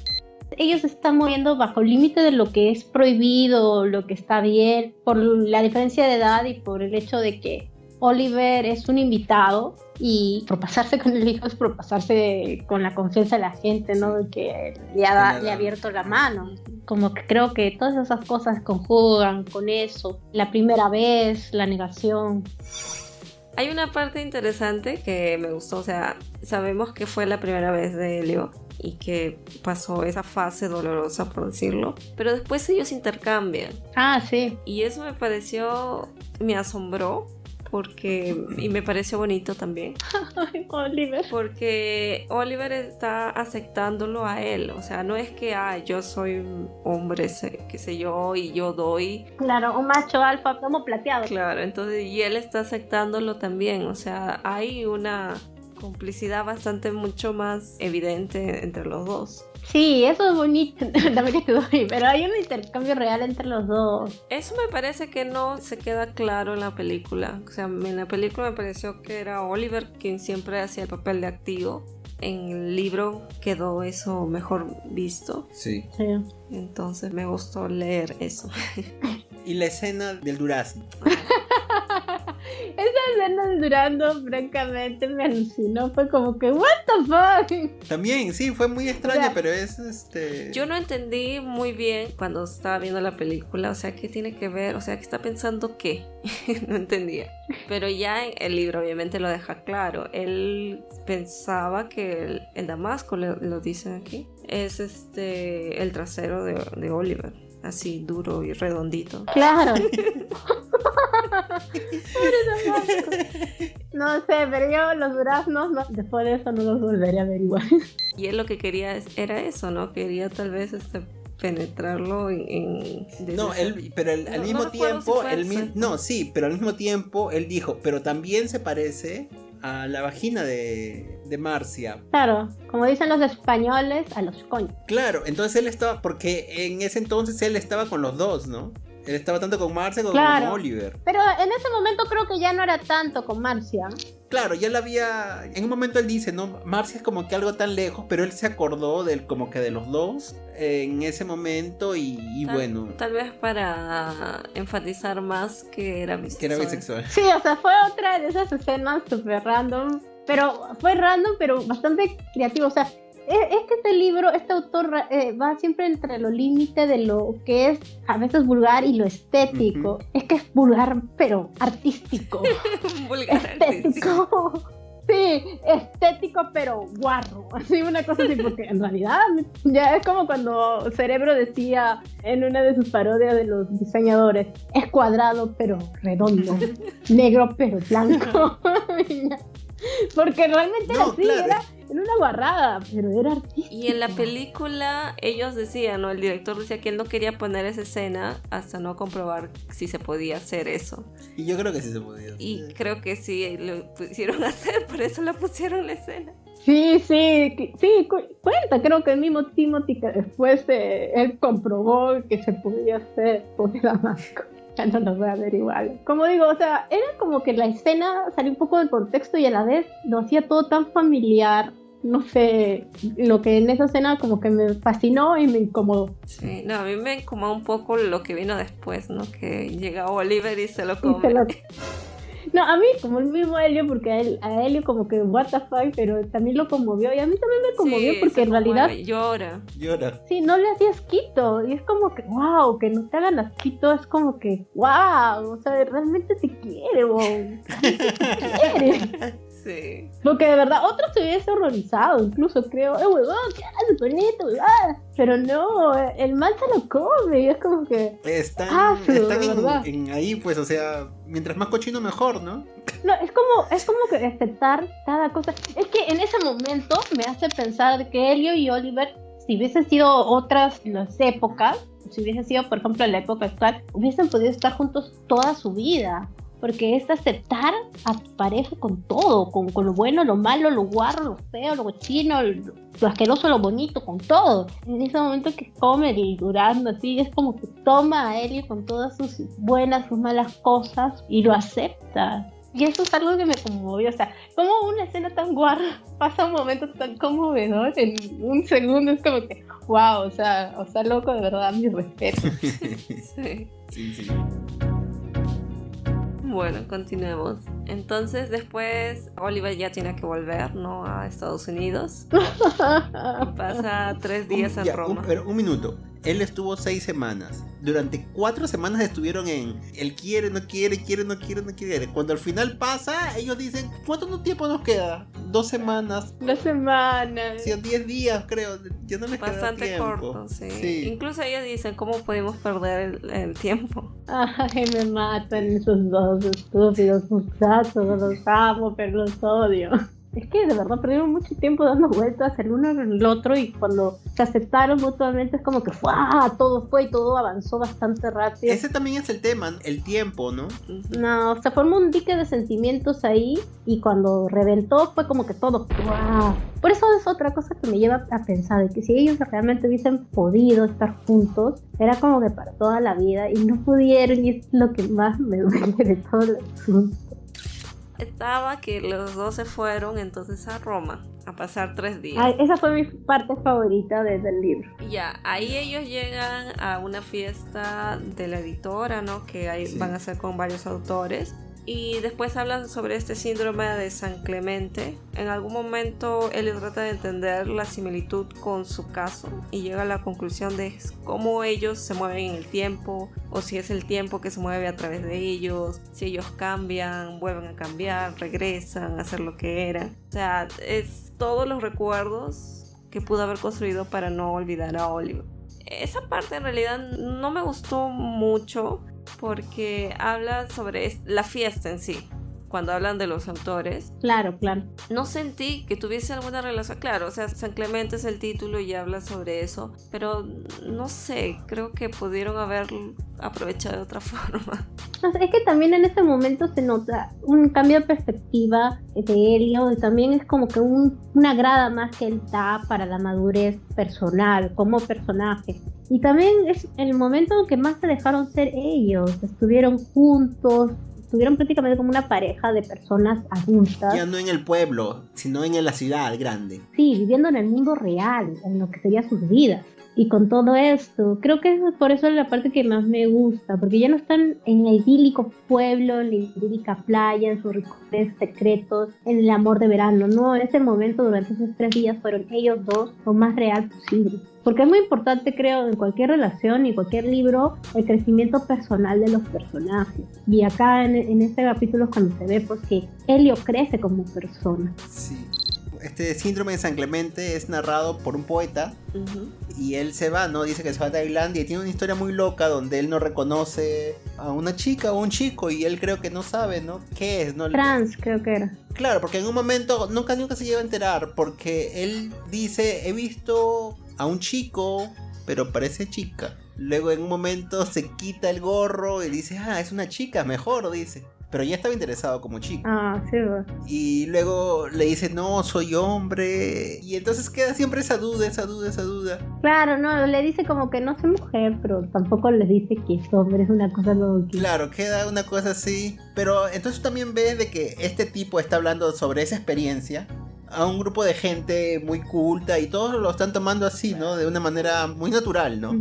Ellos están moviendo bajo el límite de lo que es prohibido, lo que está bien, por la diferencia de edad y por el hecho de que Oliver es un invitado y propasarse con el hijo es propasarse con la confianza de la gente, ¿no? De que le ha, le ha abierto la mano. como que creo que todas esas cosas conjugan con eso. La primera vez, la negación.
Hay una parte interesante que me gustó, o sea, sabemos que fue la primera vez de Helio y que pasó esa fase dolorosa, por decirlo, pero después ellos intercambian.
Ah, sí.
Y eso me pareció, me asombró porque y me pareció bonito también.
Oliver.
Porque Oliver está aceptándolo a él, o sea, no es que ah, yo soy un hombre, qué sé yo, y yo doy.
Claro, un macho alfa como plateado.
Claro, entonces y él está aceptándolo también, o sea, hay una complicidad bastante mucho más evidente entre los dos.
Sí, eso es bonito, también pero hay un intercambio real entre los dos.
Eso me parece que no se queda claro en la película. O sea, en la película me pareció que era Oliver quien siempre hacía el papel de activo. En el libro quedó eso mejor visto.
Sí.
Sí.
Entonces me gustó leer eso.
y la escena del durazno.
Esa escena de Durando, francamente, me alucinó. Fue como que, ¿What the fuck?
También, sí, fue muy extraña, pero es este.
Yo no entendí muy bien cuando estaba viendo la película. O sea, ¿qué tiene que ver? O sea, ¿qué está pensando qué? no entendía. Pero ya en el libro, obviamente, lo deja claro. Él pensaba que el, Damasco, lo dicen aquí, es este el trasero de, de Oliver así duro y redondito.
Claro. no sé, pero yo los duraznos, después de eso no los volveré a ver igual.
Y él lo que quería era eso, ¿no? Quería tal vez este penetrarlo en,
no él pero al mismo tiempo no sí pero al mismo tiempo él dijo pero también se parece a la vagina de, de Marcia.
Claro, como dicen los españoles, a los coños.
Claro, entonces él estaba, porque en ese entonces él estaba con los dos, ¿no? Él estaba tanto con Marcia como con Oliver.
Pero en ese momento creo que ya no era tanto con Marcia.
Claro, ya la había. En un momento él dice, ¿no? Marcia es como que algo tan lejos, pero él se acordó del, como que de los dos en ese momento y, bueno.
Tal vez para enfatizar más que era bisexual.
Que era bisexual.
Sí, o sea, fue otra de esas escenas super random. Pero fue random, pero bastante creativo. O sea, es, que este libro, este autor eh, va siempre entre los límites de lo que es a veces vulgar y lo estético. Es que es vulgar, pero artístico.
vulgar estético.
Sí, estético pero guarro, así una cosa así, porque en realidad ya es como cuando Cerebro decía en una de sus parodias de los diseñadores, es cuadrado pero redondo, negro pero blanco. porque realmente así, era en una guarrada, pero era artístico.
Y en la película ellos decían, ¿no? El director decía que él no quería poner esa escena hasta no comprobar si se podía hacer eso.
Y yo creo que sí se podía.
Y creo que sí lo pusieron a hacer, por eso la pusieron la escena.
Sí, sí, sí, cuenta, creo que el mismo Timothy que después eh, él comprobó que se podía hacer por Damasco. Ya no lo voy a ver igual. Como digo, o sea, era como que la escena salió un poco del contexto y a la vez lo hacía todo tan familiar no sé, lo que en esa escena como que me fascinó y me incomodó.
Sí, no, a mí me incomodó un poco lo que vino después, ¿no? Que llega Oliver y se lo come.
No, a mí como el mismo Helio, porque a, él, a Helio como que what the fuck, pero también lo conmovió y a mí también me conmovió porque en realidad...
Llora.
Llora.
Sí, no le hacías quito y es como que wow, que no te hagan asquito es como que wow, o sea, realmente te quiere, wow. te quiere.
Sí.
Porque de verdad, otros se hubiese horrorizado, incluso creo, ¡eh, huevón, qué haces con esto, Pero no, el mal se lo come y es como que.
Están, ah, están en, ahí, pues, o sea, mientras más cochino, mejor, ¿no?
No, es como, es como que aceptar cada cosa. Es que en ese momento me hace pensar que Helio y Oliver, si hubiesen sido otras las épocas, si hubiese sido, por ejemplo, en la época actual, hubiesen podido estar juntos toda su vida porque es aceptar a tu pareja con todo, con, lo bueno, lo malo, lo guarro, lo feo, lo cochino, lo, asqueroso, lo bonito, con todo. En ese momento que come y durando así, es como que toma a él con todas sus buenas, sus malas cosas y lo acepta. Y eso es algo que me conmovió, o sea, como una escena tan guarra pasa un momento tan conmovedor en un segundo, es como que, wow, o sea, o sea, loco, de verdad, mi respeto.
sí.
Sí, sí.
Bueno, continuemos. Entonces después Oliver ya tiene que volver, ¿no? A Estados Unidos. Pasa tres días en Roma.
pero un minuto. Él estuvo seis semanas. Durante cuatro semanas estuvieron en él quiere, no quiere, quiere, no quiere, no quiere. Cuando al final pasa, ellos dicen, ¿cuánto tiempo nos queda? Dos semanas.
Dos semanas.
Sí, diez días, creo. Ya no les
Bastante
queda tiempo.
corto, sí. Incluso ellos dicen, ¿cómo pudimos perder el, el tiempo?
Ay, me matan esos dos estúpidos muchachos, los amo, pero los odio. Es que de verdad perdieron mucho tiempo dando vueltas el uno en el otro y cuando se aceptaron mutuamente es como que fue, todo fue y todo avanzó bastante rápido.
Ese también es el tema, el tiempo, ¿no?
No, se formó un dique de sentimientos ahí y cuando reventó fue como que todo, ¡wow! Por eso es otra cosa que me lleva a pensar de que si ellos realmente hubiesen podido estar juntos, era como que para toda la vida y no pudieron y es lo que más me duele de todo el asunto
estaba que los dos se fueron entonces a Roma a pasar tres días.
esa fue mi parte favorita desde el libro.
Ya, ahí ellos llegan a una fiesta de la editora, ¿no? Que ahí van a ser con varios autores. Y después hablan sobre este síndrome de San Clemente. En algún momento él trata de entender la similitud con su caso y llega a la conclusión de cómo ellos se mueven en el tiempo o si es el tiempo que se mueve a través de ellos, si ellos cambian, vuelven a cambiar, regresan a ser lo que eran. O sea, es todos los recuerdos que pudo haber construido para no olvidar a Oliver. Esa parte en realidad no me gustó mucho porque habla sobre la fiesta en sí cuando hablan de los autores.
Claro, claro.
No sentí que tuviese alguna relación, claro, o sea, San Clemente es el título y habla sobre eso, pero no sé, creo que pudieron haber aprovechado de otra forma.
Es que también en ese momento se nota un cambio de perspectiva de Helio y también es como que un, una grada más que él da para la madurez personal, como personaje. Y también es el momento en que más se dejaron ser ellos, estuvieron juntos, estuvieron prácticamente como una pareja de personas adultas.
Ya no en el pueblo, sino en la ciudad grande.
Sí, viviendo en el mundo real, en lo que sería sus vidas. Y con todo esto, creo que es por eso la parte que más me gusta, porque ya no están en el idílico pueblo, en la idílica playa, en sus rincones secretos, en el amor de verano, no, en ese momento durante esos tres días fueron ellos dos lo más real posible. Porque es muy importante, creo, en cualquier relación y cualquier libro, el crecimiento personal de los personajes. Y acá en, este capítulo es cuando se ve pues, que Helio crece como persona.
Sí. Este síndrome de San Clemente es narrado por un poeta y él se va, ¿no? Dice que se va a Tailandia y tiene una historia muy loca donde él no reconoce a una chica o un chico y él creo que no sabe, ¿no? ¿Qué es? ¿no?
Trans, creo que era.
Claro, porque en un momento nunca, nunca se lleva a enterar porque él dice, he visto a un chico, pero parece chica. Luego en un momento se quita el gorro y dice, ah, es una chica, mejor, dice. Pero ya estaba interesado como chico.
Ah, sí,
Y luego le dice, no, soy hombre. Y entonces queda siempre esa duda, esa duda, esa duda.
Claro, no, le dice como que no soy mujer, pero tampoco le dice que es hombre, es una cosa como que...
Claro, queda una cosa así. Pero entonces también ves de que este tipo está hablando sobre esa experiencia a un grupo de gente muy culta y todos lo están tomando así, ¿no? De una manera muy natural, ¿no?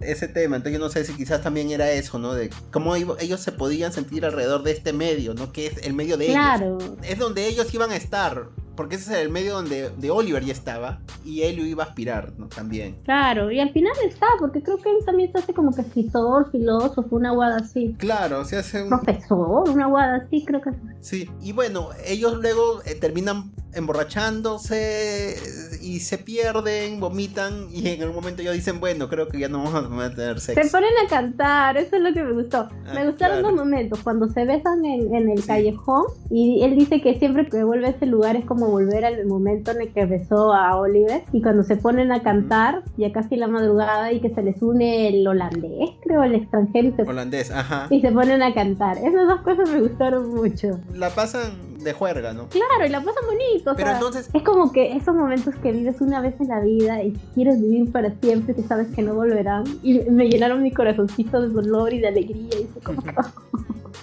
Ese tema, entonces yo no sé si quizás también era eso, ¿no? De cómo ellos se podían sentir alrededor de este medio, ¿no? Que es el medio de
claro.
ellos. Es donde ellos iban a estar porque ese es el medio donde de Oliver ya estaba y él lo iba a aspirar ¿no? también.
Claro, y al final está, porque creo que él también se hace como que escritor, filósofo, una guada así.
Claro, se hace un...
Profesor, una guada así, creo que
sí. y bueno, ellos luego eh, terminan emborrachándose y se pierden, vomitan y en algún momento ellos dicen, bueno, creo que ya no vamos a tener sexo.
Se ponen a cantar, eso es lo que me gustó. Ah, me gustaron los momentos cuando se besan en, el callejón y él dice que siempre que vuelve a ese lugar es como volver al momento en el que besó a Oliver y cuando se ponen a cantar ya casi la madrugada y que se les une el holandés, creo, el extranjero.
holandés, ajá.
Y se ponen a cantar. Esas dos cosas me gustaron mucho.
La pasan de juerga, ¿no?
Claro, y la pasan bonito. Pero entonces... Es como que esos momentos que vives una vez en la vida y quieres vivir para siempre, que sabes que no volverán. Y me llenaron mi corazoncito de dolor y de alegría. Y como...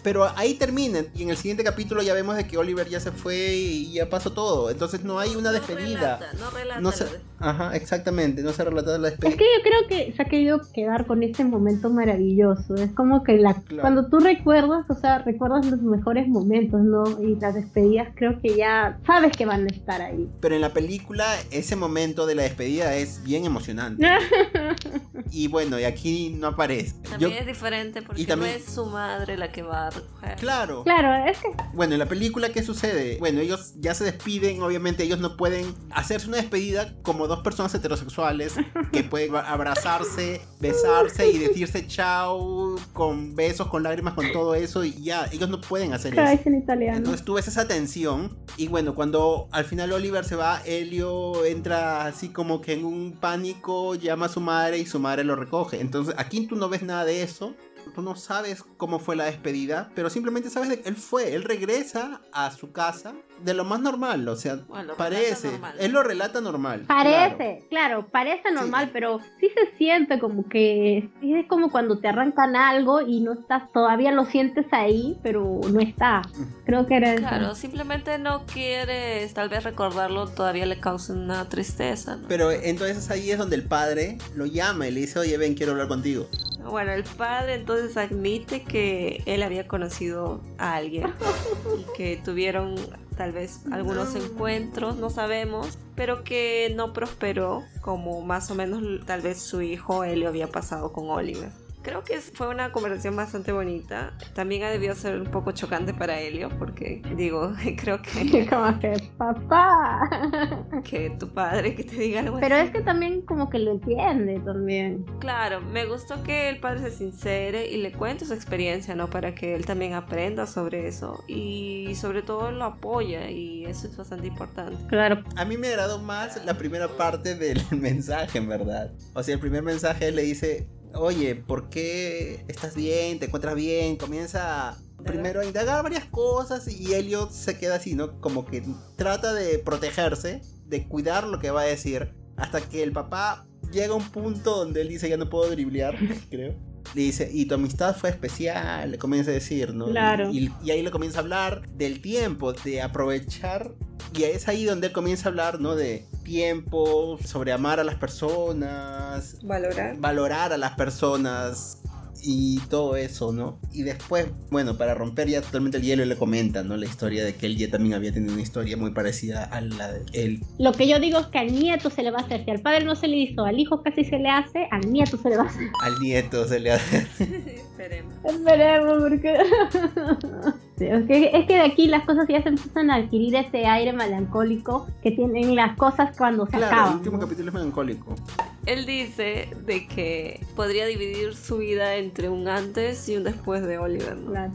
Pero ahí termina. Y en el siguiente capítulo ya vemos de que Oliver ya se fue y ya pasó todo. Entonces no hay una despedida.
No relata, no relata
No se-
la
Ajá, exactamente. No se relata la
Es
despedida.
que yo creo que se ha querido quedar con ese momento maravilloso. Es como que la,
Claro.
cuando tú recuerdas, o sea, recuerdas los mejores momentos, ¿no? Y las despedidas creo que ya sabes que van a estar ahí.
Pero en la película ese momento de la despedida es bien emocionante. Y bueno, y aquí no aparece. Yo-
También es diferente porque
y también-
no es su madre la que va a recoger.
Claro.
claro, es que
Bueno, en la película, ¿qué sucede? Bueno, ellos ya se despiden, obviamente ellos no pueden hacerse una despedida como dos personas heterosexuales que pueden abrazarse, besarse y decirse chao con besos, con lágrimas, con todo eso y ya, ellos no pueden hacer
cada
eso.
en italiano.
Entonces tú ves esa tensión y bueno, cuando al final Oliver se va, Helio entra así como que en un pánico, llama a su madre y su madre lo recoge. Entonces aquí tú no ves nada de eso. Tú no sabes cómo fue la despedida, pero simplemente sabes de que él fue, él regresa a su casa de lo más normal, o sea,
Bueno,
parece, él lo relata normal.
Parece, claro. parece normal, pero sí se siente como que sí es como cuando te arrancan algo y no estás, todavía lo sientes ahí, pero no está. Creo que era eso.
Claro, simplemente no quieres tal vez recordarlo, todavía le causa una tristeza. ¿no?
Pero entonces ahí es donde el padre lo llama y le dice, oye, ven, quiero hablar contigo.
Bueno, el padre entonces admite que él había conocido a alguien y que tuvieron tal vez algunos encuentros, no sabemos, pero que no prosperó como más o menos tal vez su hijo Helio había pasado con Oliver. Creo que fue una conversación bastante bonita. También debió ser un poco chocante para Helio, porque digo, creo que,
como que, papá.
que tu padre que te diga algo
Pero
así.
es que también como que lo entiende también.
Claro, me gustó que el padre se sincere y le cuente su experiencia, ¿no? Para que él también aprenda sobre eso y sobre todo lo apoya y eso es bastante importante.
Claro.
A mí me agradó más la primera parte del mensaje, en verdad. O sea, el primer mensaje le dice, oye, ¿por qué estás bien? ¿Te encuentras bien? Comienza primero a indagar varias cosas y Elliot se queda así, ¿no? Como que trata de protegerse, de cuidar lo que va a decir, hasta que el papá llega a un punto donde él dice, ya no puedo driblear, creo. Le dice, y tu amistad fue especial, le comienza a decir, ¿no?
Claro.
Y, y ahí le comienza a hablar del tiempo, de aprovechar. Y es ahí donde él comienza a hablar, ¿no? De tiempo, sobre amar a las personas,
Valorar.
valorar a las personas y todo eso, ¿no? Y después, bueno, para romper ya totalmente el hielo, le comenta, ¿no? La historia de que él ya también había tenido una historia muy parecida a la de él.
Lo que yo digo es que al nieto se le va a hacer. Si al padre no se le hizo, al hijo casi se le hace, al nieto se le va a hacer.
Al nieto se le hace.
Esperemos.
Esperemos, porque. Sí, es, que, es que de aquí las cosas ya se empiezan a adquirir ese aire melancólico que tienen las cosas cuando se
Claro, el
acaban.
último
¿no?
capítulo es melancólico.
Él dice de que podría dividir su vida entre un antes y un después de Oliver, ¿no?
Claro.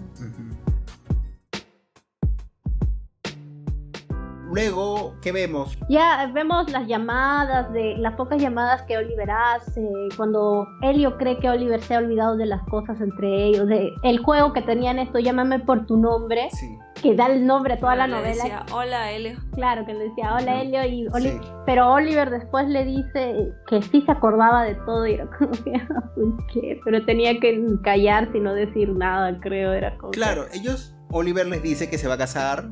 Luego, ¿qué vemos?
Ya vemos las llamadas, de las pocas llamadas que Oliver hace, cuando Helio cree que Oliver se ha olvidado de las cosas entre ellos, de el juego que tenían esto, llámame por tu nombre,
Sí.
que da el nombre a toda la
Le
novela.
decía, hola Helio.
Claro, que le decía hola Helio y Oli-
Sí.
pero Oliver después le dice que sí se acordaba de todo y era como que "Ah, ¿por qué? Pero tenía que callarse y no decir nada, creo, era como que-
Claro, ellos, Oliver les dice que se va a casar.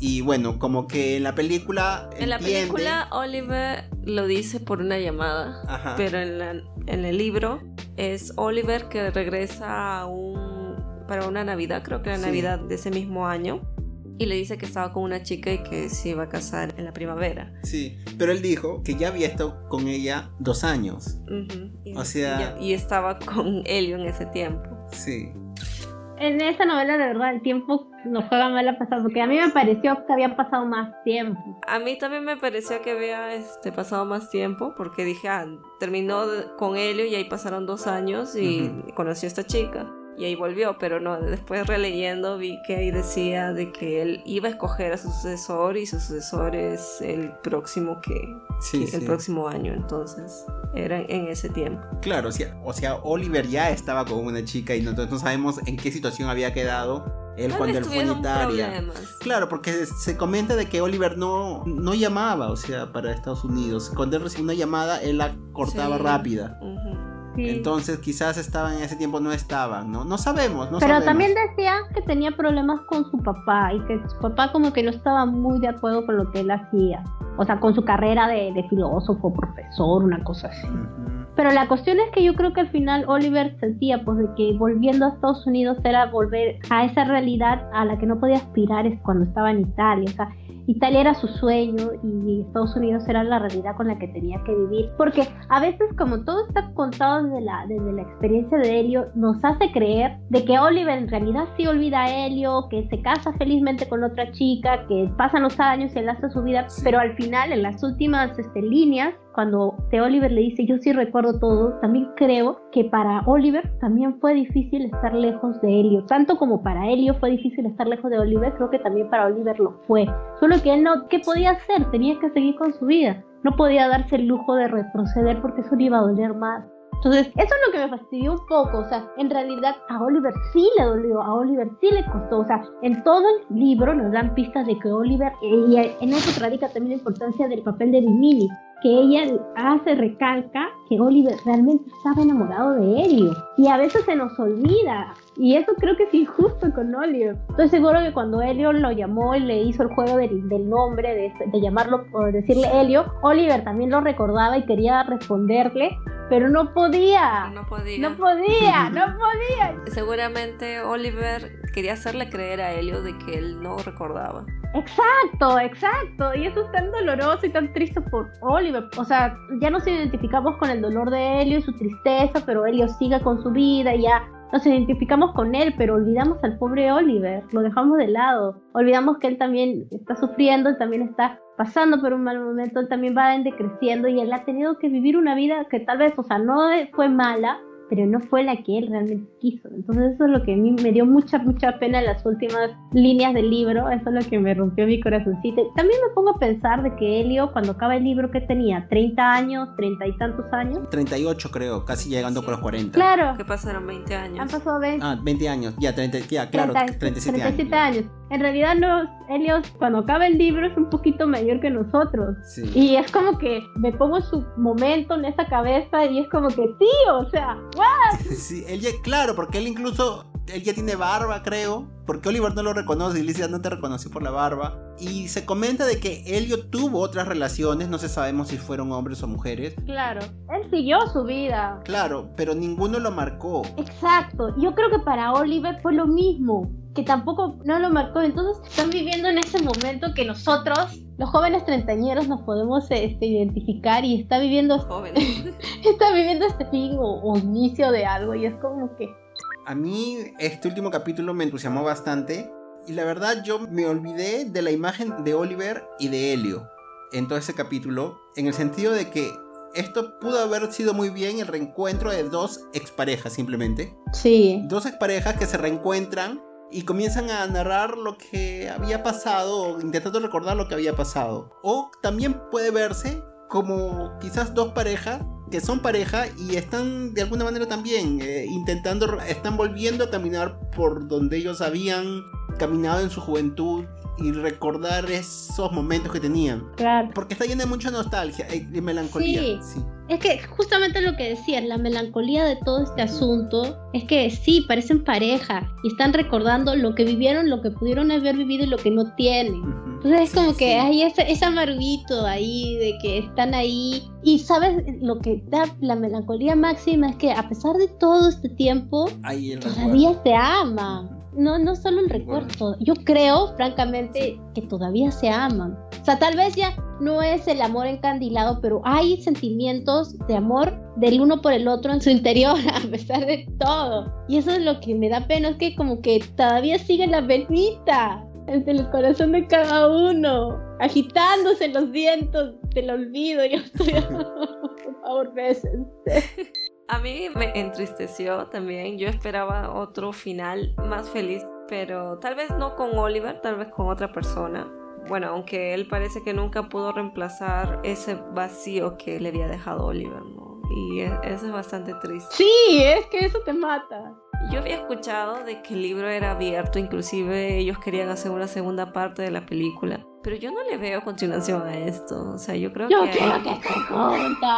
Y bueno, como que en la película.
En la película Oliver lo dice por una llamada,
Ajá.
pero en, la- en el libro es Oliver que regresa a un, para una Navidad, creo que era
Sí.
Navidad de ese mismo año, y le dice que estaba con una chica y que se iba a casar en la primavera.
Sí, pero él dijo que ya había estado con ella dos años.
Ujú. Y,
O sea-
y, y estaba con Helio en ese tiempo.
Sí.
En esa novela, de verdad, el tiempo nos juega mal a pasar, porque a mí me pareció que había pasado más tiempo.
A mí también me pareció que había este, pasado más tiempo porque dije, ah, terminó con Helio y ahí pasaron dos años y conoció a esta chica. Y ahí volvió, pero no, después releyendo vi que ahí decía de que él iba a escoger a su sucesor y su sucesor es el próximo que
Sí,
el
sí.
próximo año, entonces era en ese tiempo.
Claro, o sea, o sea, Oliver ya estaba con una chica y nosotros no sabemos en qué situación había quedado él
Tal
cuando él fue en Italia.
problemas.
Claro, porque se comenta de que Oliver no, no llamaba, o sea, para Estados Unidos. Cuando él recibía una llamada, él la cortaba
Sí.
rápida. Entonces quizás estaban en ese tiempo, no estaban, ¿no? No sabemos, no
Pero también decía que tenía problemas con su papá y que su papá como que no estaba muy de acuerdo con lo que él hacía. O sea, con su carrera de, filósofo, profesor, una cosa así. Pero la cuestión es que yo creo que al final Oliver sentía pues de que volviendo a Estados Unidos era volver a esa realidad a la que no podía aspirar cuando estaba en Italia. O sea, Italia era su sueño y Estados Unidos era la realidad con la que tenía que vivir. Porque a veces como todo está contado desde la, desde la experiencia de Helio, nos hace creer de que Oliver en realidad sí olvida a Helio, que se casa felizmente con otra chica, que pasan los años y él hace su vida, pero al final en las últimas este, líneas cuando T. Oliver le dice yo sí recuerdo todo, también creo que para Oliver también fue difícil estar lejos de Helio. Tanto como para Helio fue difícil estar lejos de Oliver, creo que también para Oliver lo fue. Solo que él no, ¿qué podía hacer? Tenía que seguir con su vida. No podía darse el lujo de retroceder porque eso le iba a doler más. Entonces, eso es lo que me fastidió un poco. O sea, en realidad a Oliver sí le dolió, a Oliver sí le costó. O sea, en todo el libro nos dan pistas de que Oliver, y en eso radica también la importancia del papel de Vimini, que ella hace, recalca que Oliver realmente estaba enamorado de Helio. Y a veces se nos olvida. Y eso creo que es injusto con Oliver. Estoy seguro que cuando Helio lo llamó y le hizo el juego del, nombre, de, de, llamarlo o decirle Helio, Oliver también lo recordaba y quería responderle, pero no podía.
No podía.
No podía, no podía.
Seguramente Oliver quería hacerle creer a Helio de que él no recordaba.
Exacto, exacto. Y eso es tan doloroso y tan triste por Oliver. O sea, ya nos identificamos con el dolor de Helio y su tristeza, pero Helio sigue con su vida y ya nos identificamos con él, pero olvidamos al pobre Oliver, lo dejamos de lado. Olvidamos que él también está sufriendo, él también está pasando por un mal momento, él también va decreciendo y él ha tenido que vivir una vida que tal vez, o sea, no fue mala, pero no fue la que él realmente quiso. Entonces eso es lo que a mí me dio mucha, mucha pena en las últimas líneas del libro, eso es lo que me rompió mi corazoncito. También me pongo a pensar de que Helio, cuando acaba el libro, que tenía? ¿30 años? ¿30 y tantos años?
38 creo, casi llegando con los 40.
Claro.
¿Qué pasaron 20 años?
Han pasado 20.
Ah, 20 años, ya, 30, ya claro, 37, 37
años. En realidad no, Helios cuando acaba el libro es un poquito mayor que nosotros. Sí. Y es como que me pongo en su momento en esa cabeza y es como que, tío, o sea, ¿what?
Sí, él ya, claro, porque él incluso él ya tiene barba, creo. Porque Oliver no lo reconoce y Lizzie no te reconoció por la barba. Y se comenta de que Helio tuvo otras relaciones, no se sabemos si fueron hombres o mujeres.
Claro, él siguió su vida.
Claro, pero ninguno lo marcó.
Exacto, yo creo que para Oliver fue lo mismo, que tampoco no lo marcó. Entonces están viviendo en ese momento que nosotros, los jóvenes treintañeros, nos podemos este, identificar y está viviendo, está viviendo este fin o inicio de algo y es como que
a mí este último capítulo me entusiasmó bastante y la verdad yo me olvidé de la imagen de Oliver y de Helio en todo ese capítulo, en el sentido de que esto pudo haber sido muy bien el reencuentro de dos exparejas simplemente.
Sí.
Dos exparejas que se reencuentran y comienzan a narrar lo que había pasado, intentando recordar lo que había pasado. O también puede verse como quizás dos parejas que son pareja y están de alguna manera también eh, intentando, están volviendo a caminar por donde ellos habían caminado en su juventud y recordar esos momentos que tenían.
Claro.
Porque está lleno de mucha nostalgia y melancolía.
Sí. sí. Es que justamente lo que decías, la melancolía de todo este asunto, es que sí, parecen pareja y están recordando lo que vivieron, lo que pudieron haber vivido y lo que no tienen. Entonces es como que hay ese, ese amarguito ahí de que están ahí. Y sabes, lo que da la melancolía máxima es que a pesar de todo este tiempo, todavía se ama no, no solo el recuerdo. Yo creo, francamente, que todavía se aman. O sea, tal vez ya no es el amor encandilado, pero hay sentimientos de amor del uno por el otro en su interior, a pesar de todo. Y eso es lo que me da pena, es que como que todavía sigue la venita entre el corazón de cada uno, agitándose los vientos del olvido. Yo estoy, por favor, veces.
A mí me entristeció también. Yo esperaba otro final más feliz, pero tal vez no con Oliver, tal vez con otra persona. Bueno, aunque él parece que nunca pudo reemplazar ese vacío que le había dejado Oliver, ¿no? Y e, eso es bastante triste.
Sí, es que eso te mata.
Yo había escuchado de que el libro era abierto, inclusive ellos querían hacer una segunda parte de la película. Pero yo no le veo continuación a esto. O sea, yo creo
Yo
que.
quiero que estén juntos.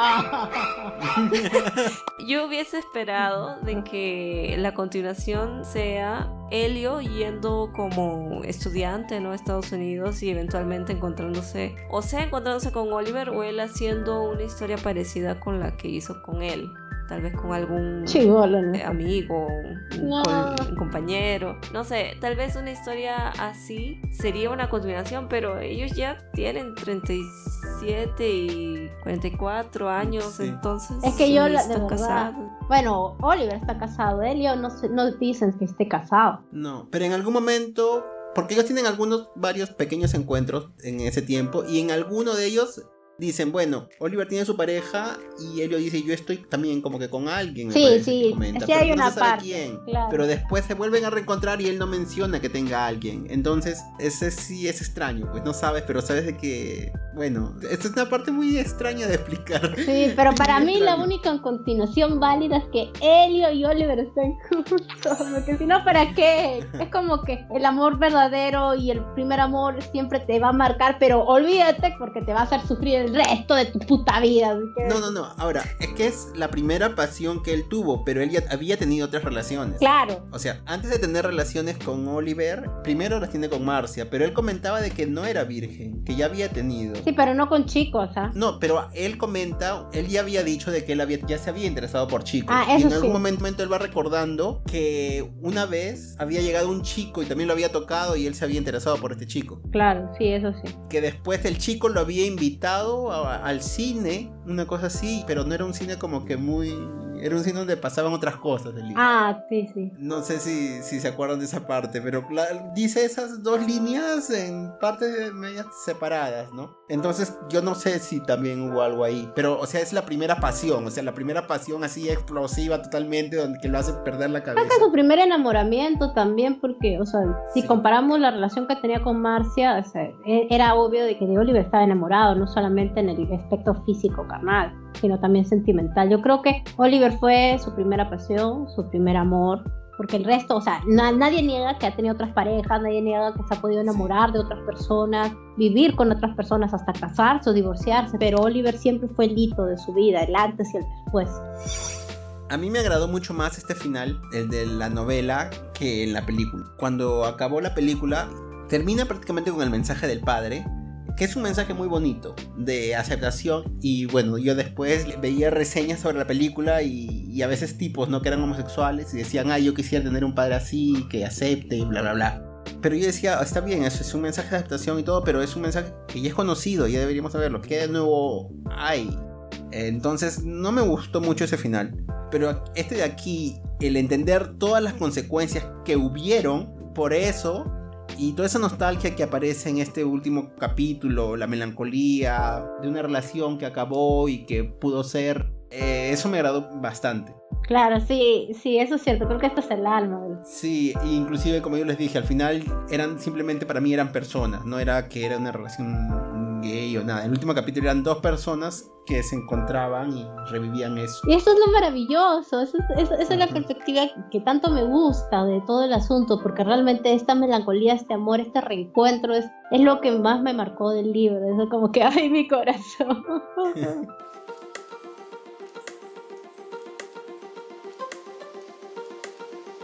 Yo hubiese esperado de que la continuación sea Helio yendo como estudiante ¿no? a Estados Unidos y eventualmente encontrándose, o sea, encontrándose con Oliver o él haciendo una historia parecida con la que hizo con él. Tal vez con algún eh, amigo, un,
No.
col- un compañero. No sé, tal vez una historia así sería una continuación, pero ellos ya tienen 37 y 44 años,
Sí.
entonces.
Es que yo, la- de
están
verdad,
casados.
Bueno, Oliver está casado. Elio no, no dicen que esté casado.
No, pero en algún momento, porque ellos tienen algunos, varios pequeños encuentros en ese tiempo, y en alguno de ellos dicen, bueno, Oliver tiene su pareja y Elio dice, yo estoy también como que con alguien. me
Sí,
parece
sí,
comenta,
es que
pero
hay
no
una
se sabe
parte,
quién.
claro.
Pero después se vuelven a reencontrar y él no menciona que tenga a alguien. Entonces, ese sí es extraño, pues no sabes, pero sabes de que, bueno, esta es una parte muy extraña de explicar.
Sí, pero para mí la
extraño.
única continuación válida es que Elio y Oliver estén juntos, porque si no, ¿para qué? Es como que el amor verdadero y el primer amor siempre te va a marcar, pero olvídate porque te va a hacer sufrir el resto de tu puta vida.
No, no, no. Ahora, es que es la primera pasión que él tuvo, pero él ya había tenido otras relaciones.
Claro,
O sea, antes de tener relaciones con Oliver, primero las tiene con Marcia, pero él comentaba de que no era virgen, que ya había tenido.
sí, pero no con chicos, ¿ah?
No, pero él comenta, él ya había dicho de que él había, ya se había interesado por chicos.
Ah,
y
eso
en algún
sí.
momento él va recordando que una vez había llegado un chico y también lo había tocado y él se había interesado por este chico.
Claro, sí, eso sí.
Que después el chico lo había invitado al cine, una cosa así, pero no era un cine como que muy... Era un cine donde pasaban otras cosas del libro.
Ah, sí, sí.
No sé si, si se acuerdan de esa parte, pero la- dice esas dos líneas en partes medias separadas, ¿no? Entonces yo no sé si también hubo algo ahí, pero o sea, es la primera pasión, o sea, la primera pasión así explosiva totalmente, donde que lo hace perder la cabeza.
Creo que su primer enamoramiento también, porque, o sea, si
Sí.
comparamos la relación que tenía con Marcia, o sea, e- era obvio de que de Oliver estaba enamorado, no solamente en el aspecto físico, carnal, sino también sentimental. Yo creo que Oliver fue su primera pasión, su primer amor, porque el resto, o sea, na- nadie niega que ha tenido otras parejas, nadie niega que se ha podido enamorar de otras personas, vivir con otras personas hasta casarse o divorciarse, pero Oliver siempre fue el hito de su vida, el antes y el después.
A mí me agradó mucho más este final, el de la novela, que en la película. Cuando acabó la película, termina prácticamente con el mensaje del padre, que es un mensaje muy bonito, de aceptación. Y bueno, yo después veía reseñas sobre la película y, a veces tipos, ¿no? Que eran homosexuales y decían, ah, yo quisiera tener un padre así, que acepte bla, bla, bla. Pero yo decía, está bien, eso es un mensaje de aceptación y todo, pero es un mensaje que ya es conocido, ya deberíamos saberlo. ¿Qué de nuevo hay? Entonces, no me gustó mucho ese final. Pero este de aquí, el entender todas las consecuencias que hubieron por eso y toda esa nostalgia que aparece en este último capítulo, la melancolía de una relación que acabó y que pudo ser, eh, eso me agradó bastante.
Claro, sí, sí, eso es cierto, creo que esto es el alma.
Sí, inclusive como yo les dije, al final eran simplemente para mí eran personas, no era que era una relación gay o nada. En el último capítulo eran dos personas que se encontraban y revivían eso.
Y eso es lo maravilloso, eso es- eso- esa es la perspectiva que tanto me gusta de todo el asunto, porque realmente esta melancolía, este amor, este reencuentro es, es lo que más me marcó del libro, eso como que, ay, mi corazón.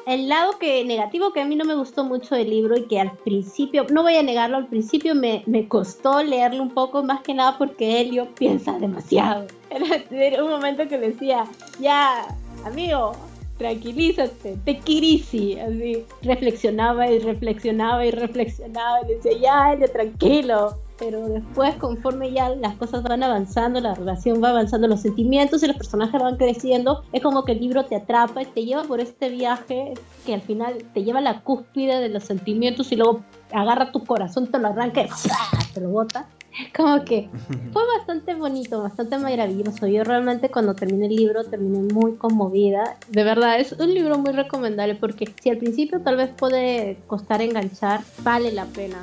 El lado que negativo que a mí no me gustó mucho del libro y que al principio, no voy a negarlo, al principio me, me costó leerlo un poco más que nada porque Helio piensa demasiado. Era, era un momento que decía, ya, amigo, tranquilízate, te kirisi, así. Reflexionaba y reflexionaba y reflexionaba y decía, ya, Helio, tranquilo. Pero después, conforme ya las cosas van avanzando, la relación va avanzando, los sentimientos y los personajes van creciendo, es como que el libro te atrapa y te lleva por este viaje que al final te lleva a la cúspide de los sentimientos y luego agarra tu corazón, te lo arranca y te lo bota. Es como que fue bastante bonito, bastante maravilloso. Yo realmente cuando terminé el libro terminé muy conmovida. De verdad, es un libro muy recomendable porque si al principio tal vez puede costar enganchar, vale la pena.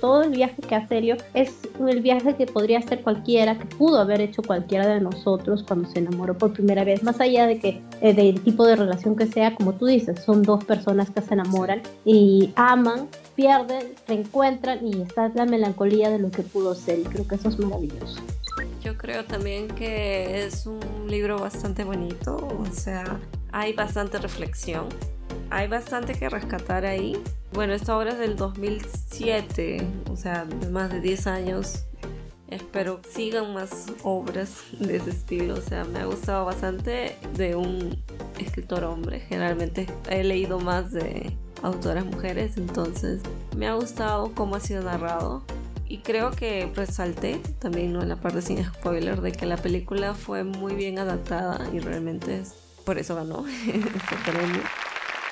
Todo el viaje que hace Elio es el viaje que podría hacer cualquiera, que pudo haber hecho cualquiera de nosotros cuando se enamoró por primera vez. Más allá de que eh, del tipo de relación que sea, como tú dices, son dos personas que se enamoran y aman pierden, reencuentran y está la melancolía de lo que pudo ser y creo que eso es maravilloso.
Yo creo también que es un libro bastante bonito, o sea, hay bastante reflexión, hay bastante que rescatar ahí. Bueno, esta obra es del 2007, o sea, más de 10 años. Espero sigan más obras de ese estilo, o sea, me ha gustado bastante de un escritor hombre. Generalmente he leído más de autoras mujeres, entonces me ha gustado cómo ha sido narrado. Y creo que resalté también ¿no? en la parte sin spoiler de que la película fue muy bien adaptada y realmente es, por eso ganó este premio.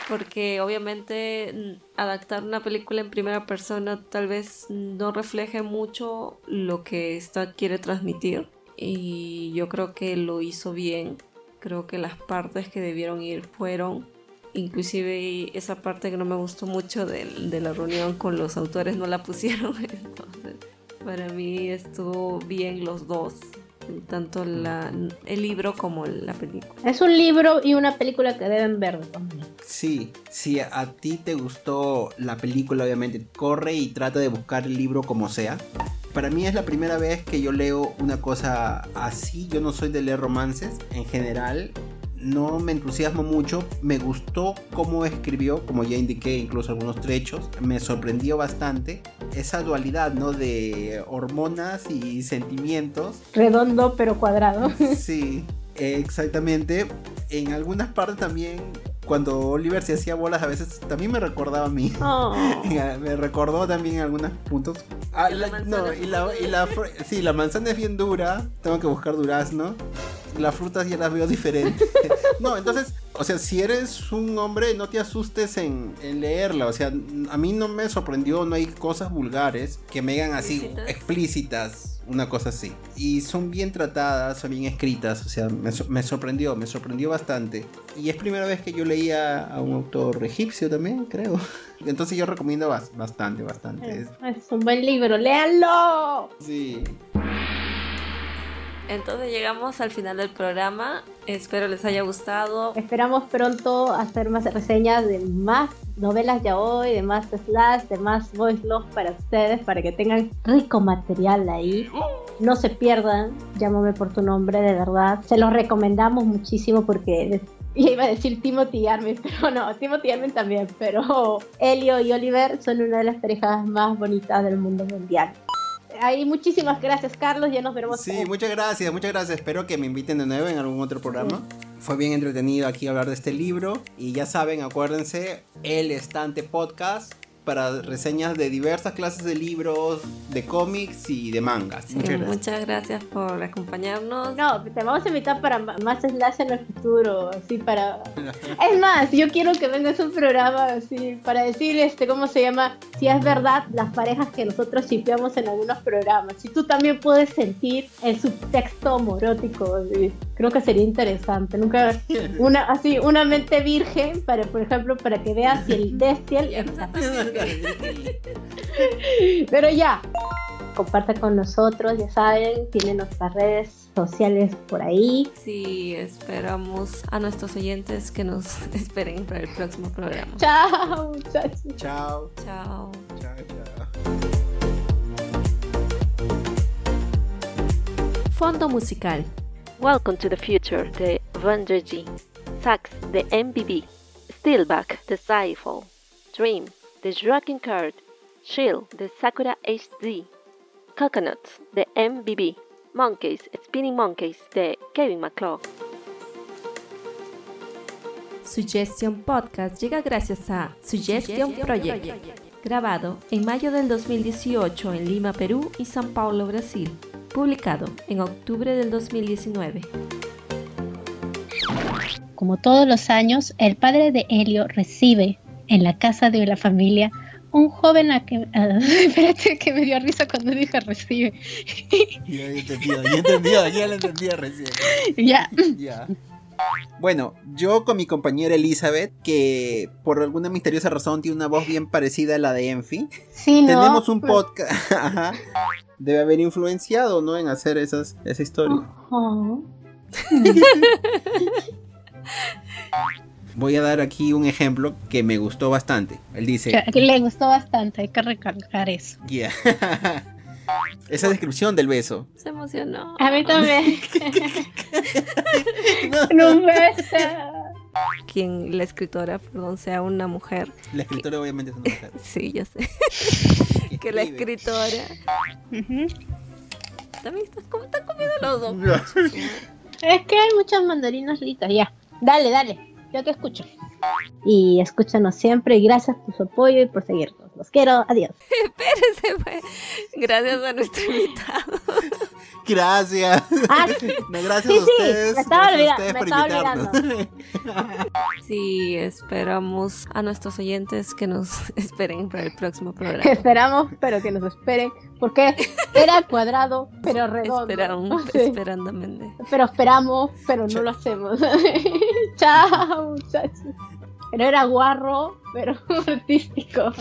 Porque obviamente adaptar una película en primera persona tal vez no refleje mucho lo que esta quiere transmitir. Y yo creo que lo hizo bien. Creo que las partes que debieron ir fueron inclusive esa parte que no me gustó mucho de, de, la reunión con los autores no la pusieron entonces para mí estuvo bien los dos tanto la, el libro como la película.
Es un libro y una película que deben ver
sí si a ti te gustó la película obviamente corre y trata de buscar el libro como sea. Para mí es la primera vez que yo leo una cosa así. Yo no soy de leer romances en general no me entusiasmo mucho. Me gustó cómo escribió, como ya indiqué, incluso algunos trechos. Me sorprendió bastante esa dualidad, ¿no? De hormonas y sentimientos.
Redondo pero cuadrado.
Sí, exactamente. En algunas partes también cuando Oliver se hacía bolas a veces también me recordaba a mí.
Oh.
me recordó también en algunos puntos. Ah, no, y la, y la, sí, la manzana es bien dura. Tengo que buscar durazno las frutas ya las veo diferentes. no, entonces, o sea, si eres un hombre, no te asustes en, leerla. O sea, a mí no me sorprendió, no hay cosas vulgares que me digan así explícitas. Una cosa así. Y son bien tratadas, son bien escritas. O sea, me, sorprendió, me sorprendió bastante. Y es primera vez que yo leía a un autor egipcio también, creo. Entonces yo recomiendo bastante, bastante.
Es, es un buen libro, léanlo.
Sí.
Entonces llegamos al final del programa. Espero les haya gustado.
Esperamos pronto hacer más reseñas de más novelas ya hoy, de más slash, de más voice log para ustedes, para que tengan rico material ahí. No se pierdan, llámame por tu nombre, de verdad. Se los recomendamos muchísimo porque iba a decir Timothy Armin, pero no, Timothy Armin también, pero Elio y Oliver son una de las parejas más bonitas del mundo mundial ahí muchísimas gracias, Carlos. Ya nos veremos.
Sí, muchas gracias, muchas gracias. Espero que me inviten de nuevo en algún otro programa. Fue bien entretenido aquí hablar de este libro. Y ya saben, acuérdense, el estante podcast para reseñas de diversas clases de libros, de cómics y de mangas.
muchas, gracias. muchas gracias por acompañarnos.
No, te vamos a invitar para más slash en el futuro, así para... es más, yo quiero que vengas un programa así para decir, este, ¿cómo se llama? Si es verdad las parejas que nosotros chipeamos en algunos programas. Si tú también puedes sentir el subtexto morótico, creo que sería interesante. Nunca, una, así, una mente virgen, para, por ejemplo, para que veas si el Destiel... Pero ya, comparta con nosotros, ya saben, tienen nuestras redes sociales por ahí.
Sí, esperamos a nuestros oyentes que nos esperen para el próximo programa.
Chao, muchachos.
Chao.
Chao.
Chao, chao.
Fondo musical. Welcome to the Future de Vandergy. Sax de MBB. Stillback de Skyfall. Dream The Dragon Card, Shield de Sakura HD, Coconuts de MBB, Monkeys, Spinning Monkeys de Kevin McClough. Suggestion Podcast llega gracias a Suggestion Project, grabado en mayo del 2018 en Lima, Perú y San Paulo, Brasil, publicado en octubre del 2019.
Como todos los años, el padre de Helio recibe en la casa de la familia un joven a que... espérate que me dio risa cuando dije recibe.
Ya, entendido, ya entendido, ya lo entendía recién.
Ya.
Ya. Bueno, yo con mi compañera Elizabeth, que por alguna misteriosa razón tiene una voz bien parecida a la de Enfi,
sí, ¿no?
tenemos un podcast. Debe haber influenciado, ¿no? En hacer esas, esa historia. Voy a dar aquí un ejemplo que me gustó bastante. Él dice...
Que, que le gustó bastante, hay que recalcar eso.
Yeah. Esa descripción del beso.
Se emocionó.
A mí también. no, un beso.
Quien la escritora, perdón, sea una mujer.
La escritora obviamente es una mujer.
Sí, yo sé. que la escritora. También estás, están comiendo los dos.
Es que hay muchas mandarinas ricas, ya. Dale, dale, yo te escucho. Y escúchanos siempre y gracias por su apoyo y por seguirnos. Los quiero, adiós.
Espérese, pues. Gracias a nuestro invitado.
Gracias.
Ah, sí,
No, gracias
Sí,
a
sí,
ustedes.
me estaba olvidando,
ustedes
me
por
estaba
invitarnos.
Sí, esperamos a nuestros oyentes que nos esperen para el próximo programa.
esperamos, pero que nos esperen, porque era cuadrado, pero redondo.
Esperan,
Sí.
esperandamente.
Pero esperamos, pero no lo hacemos. Chao, muchachos. Pero era guarro, pero artístico.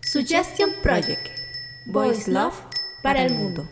Suggestion Project. Voice Love para el mundo.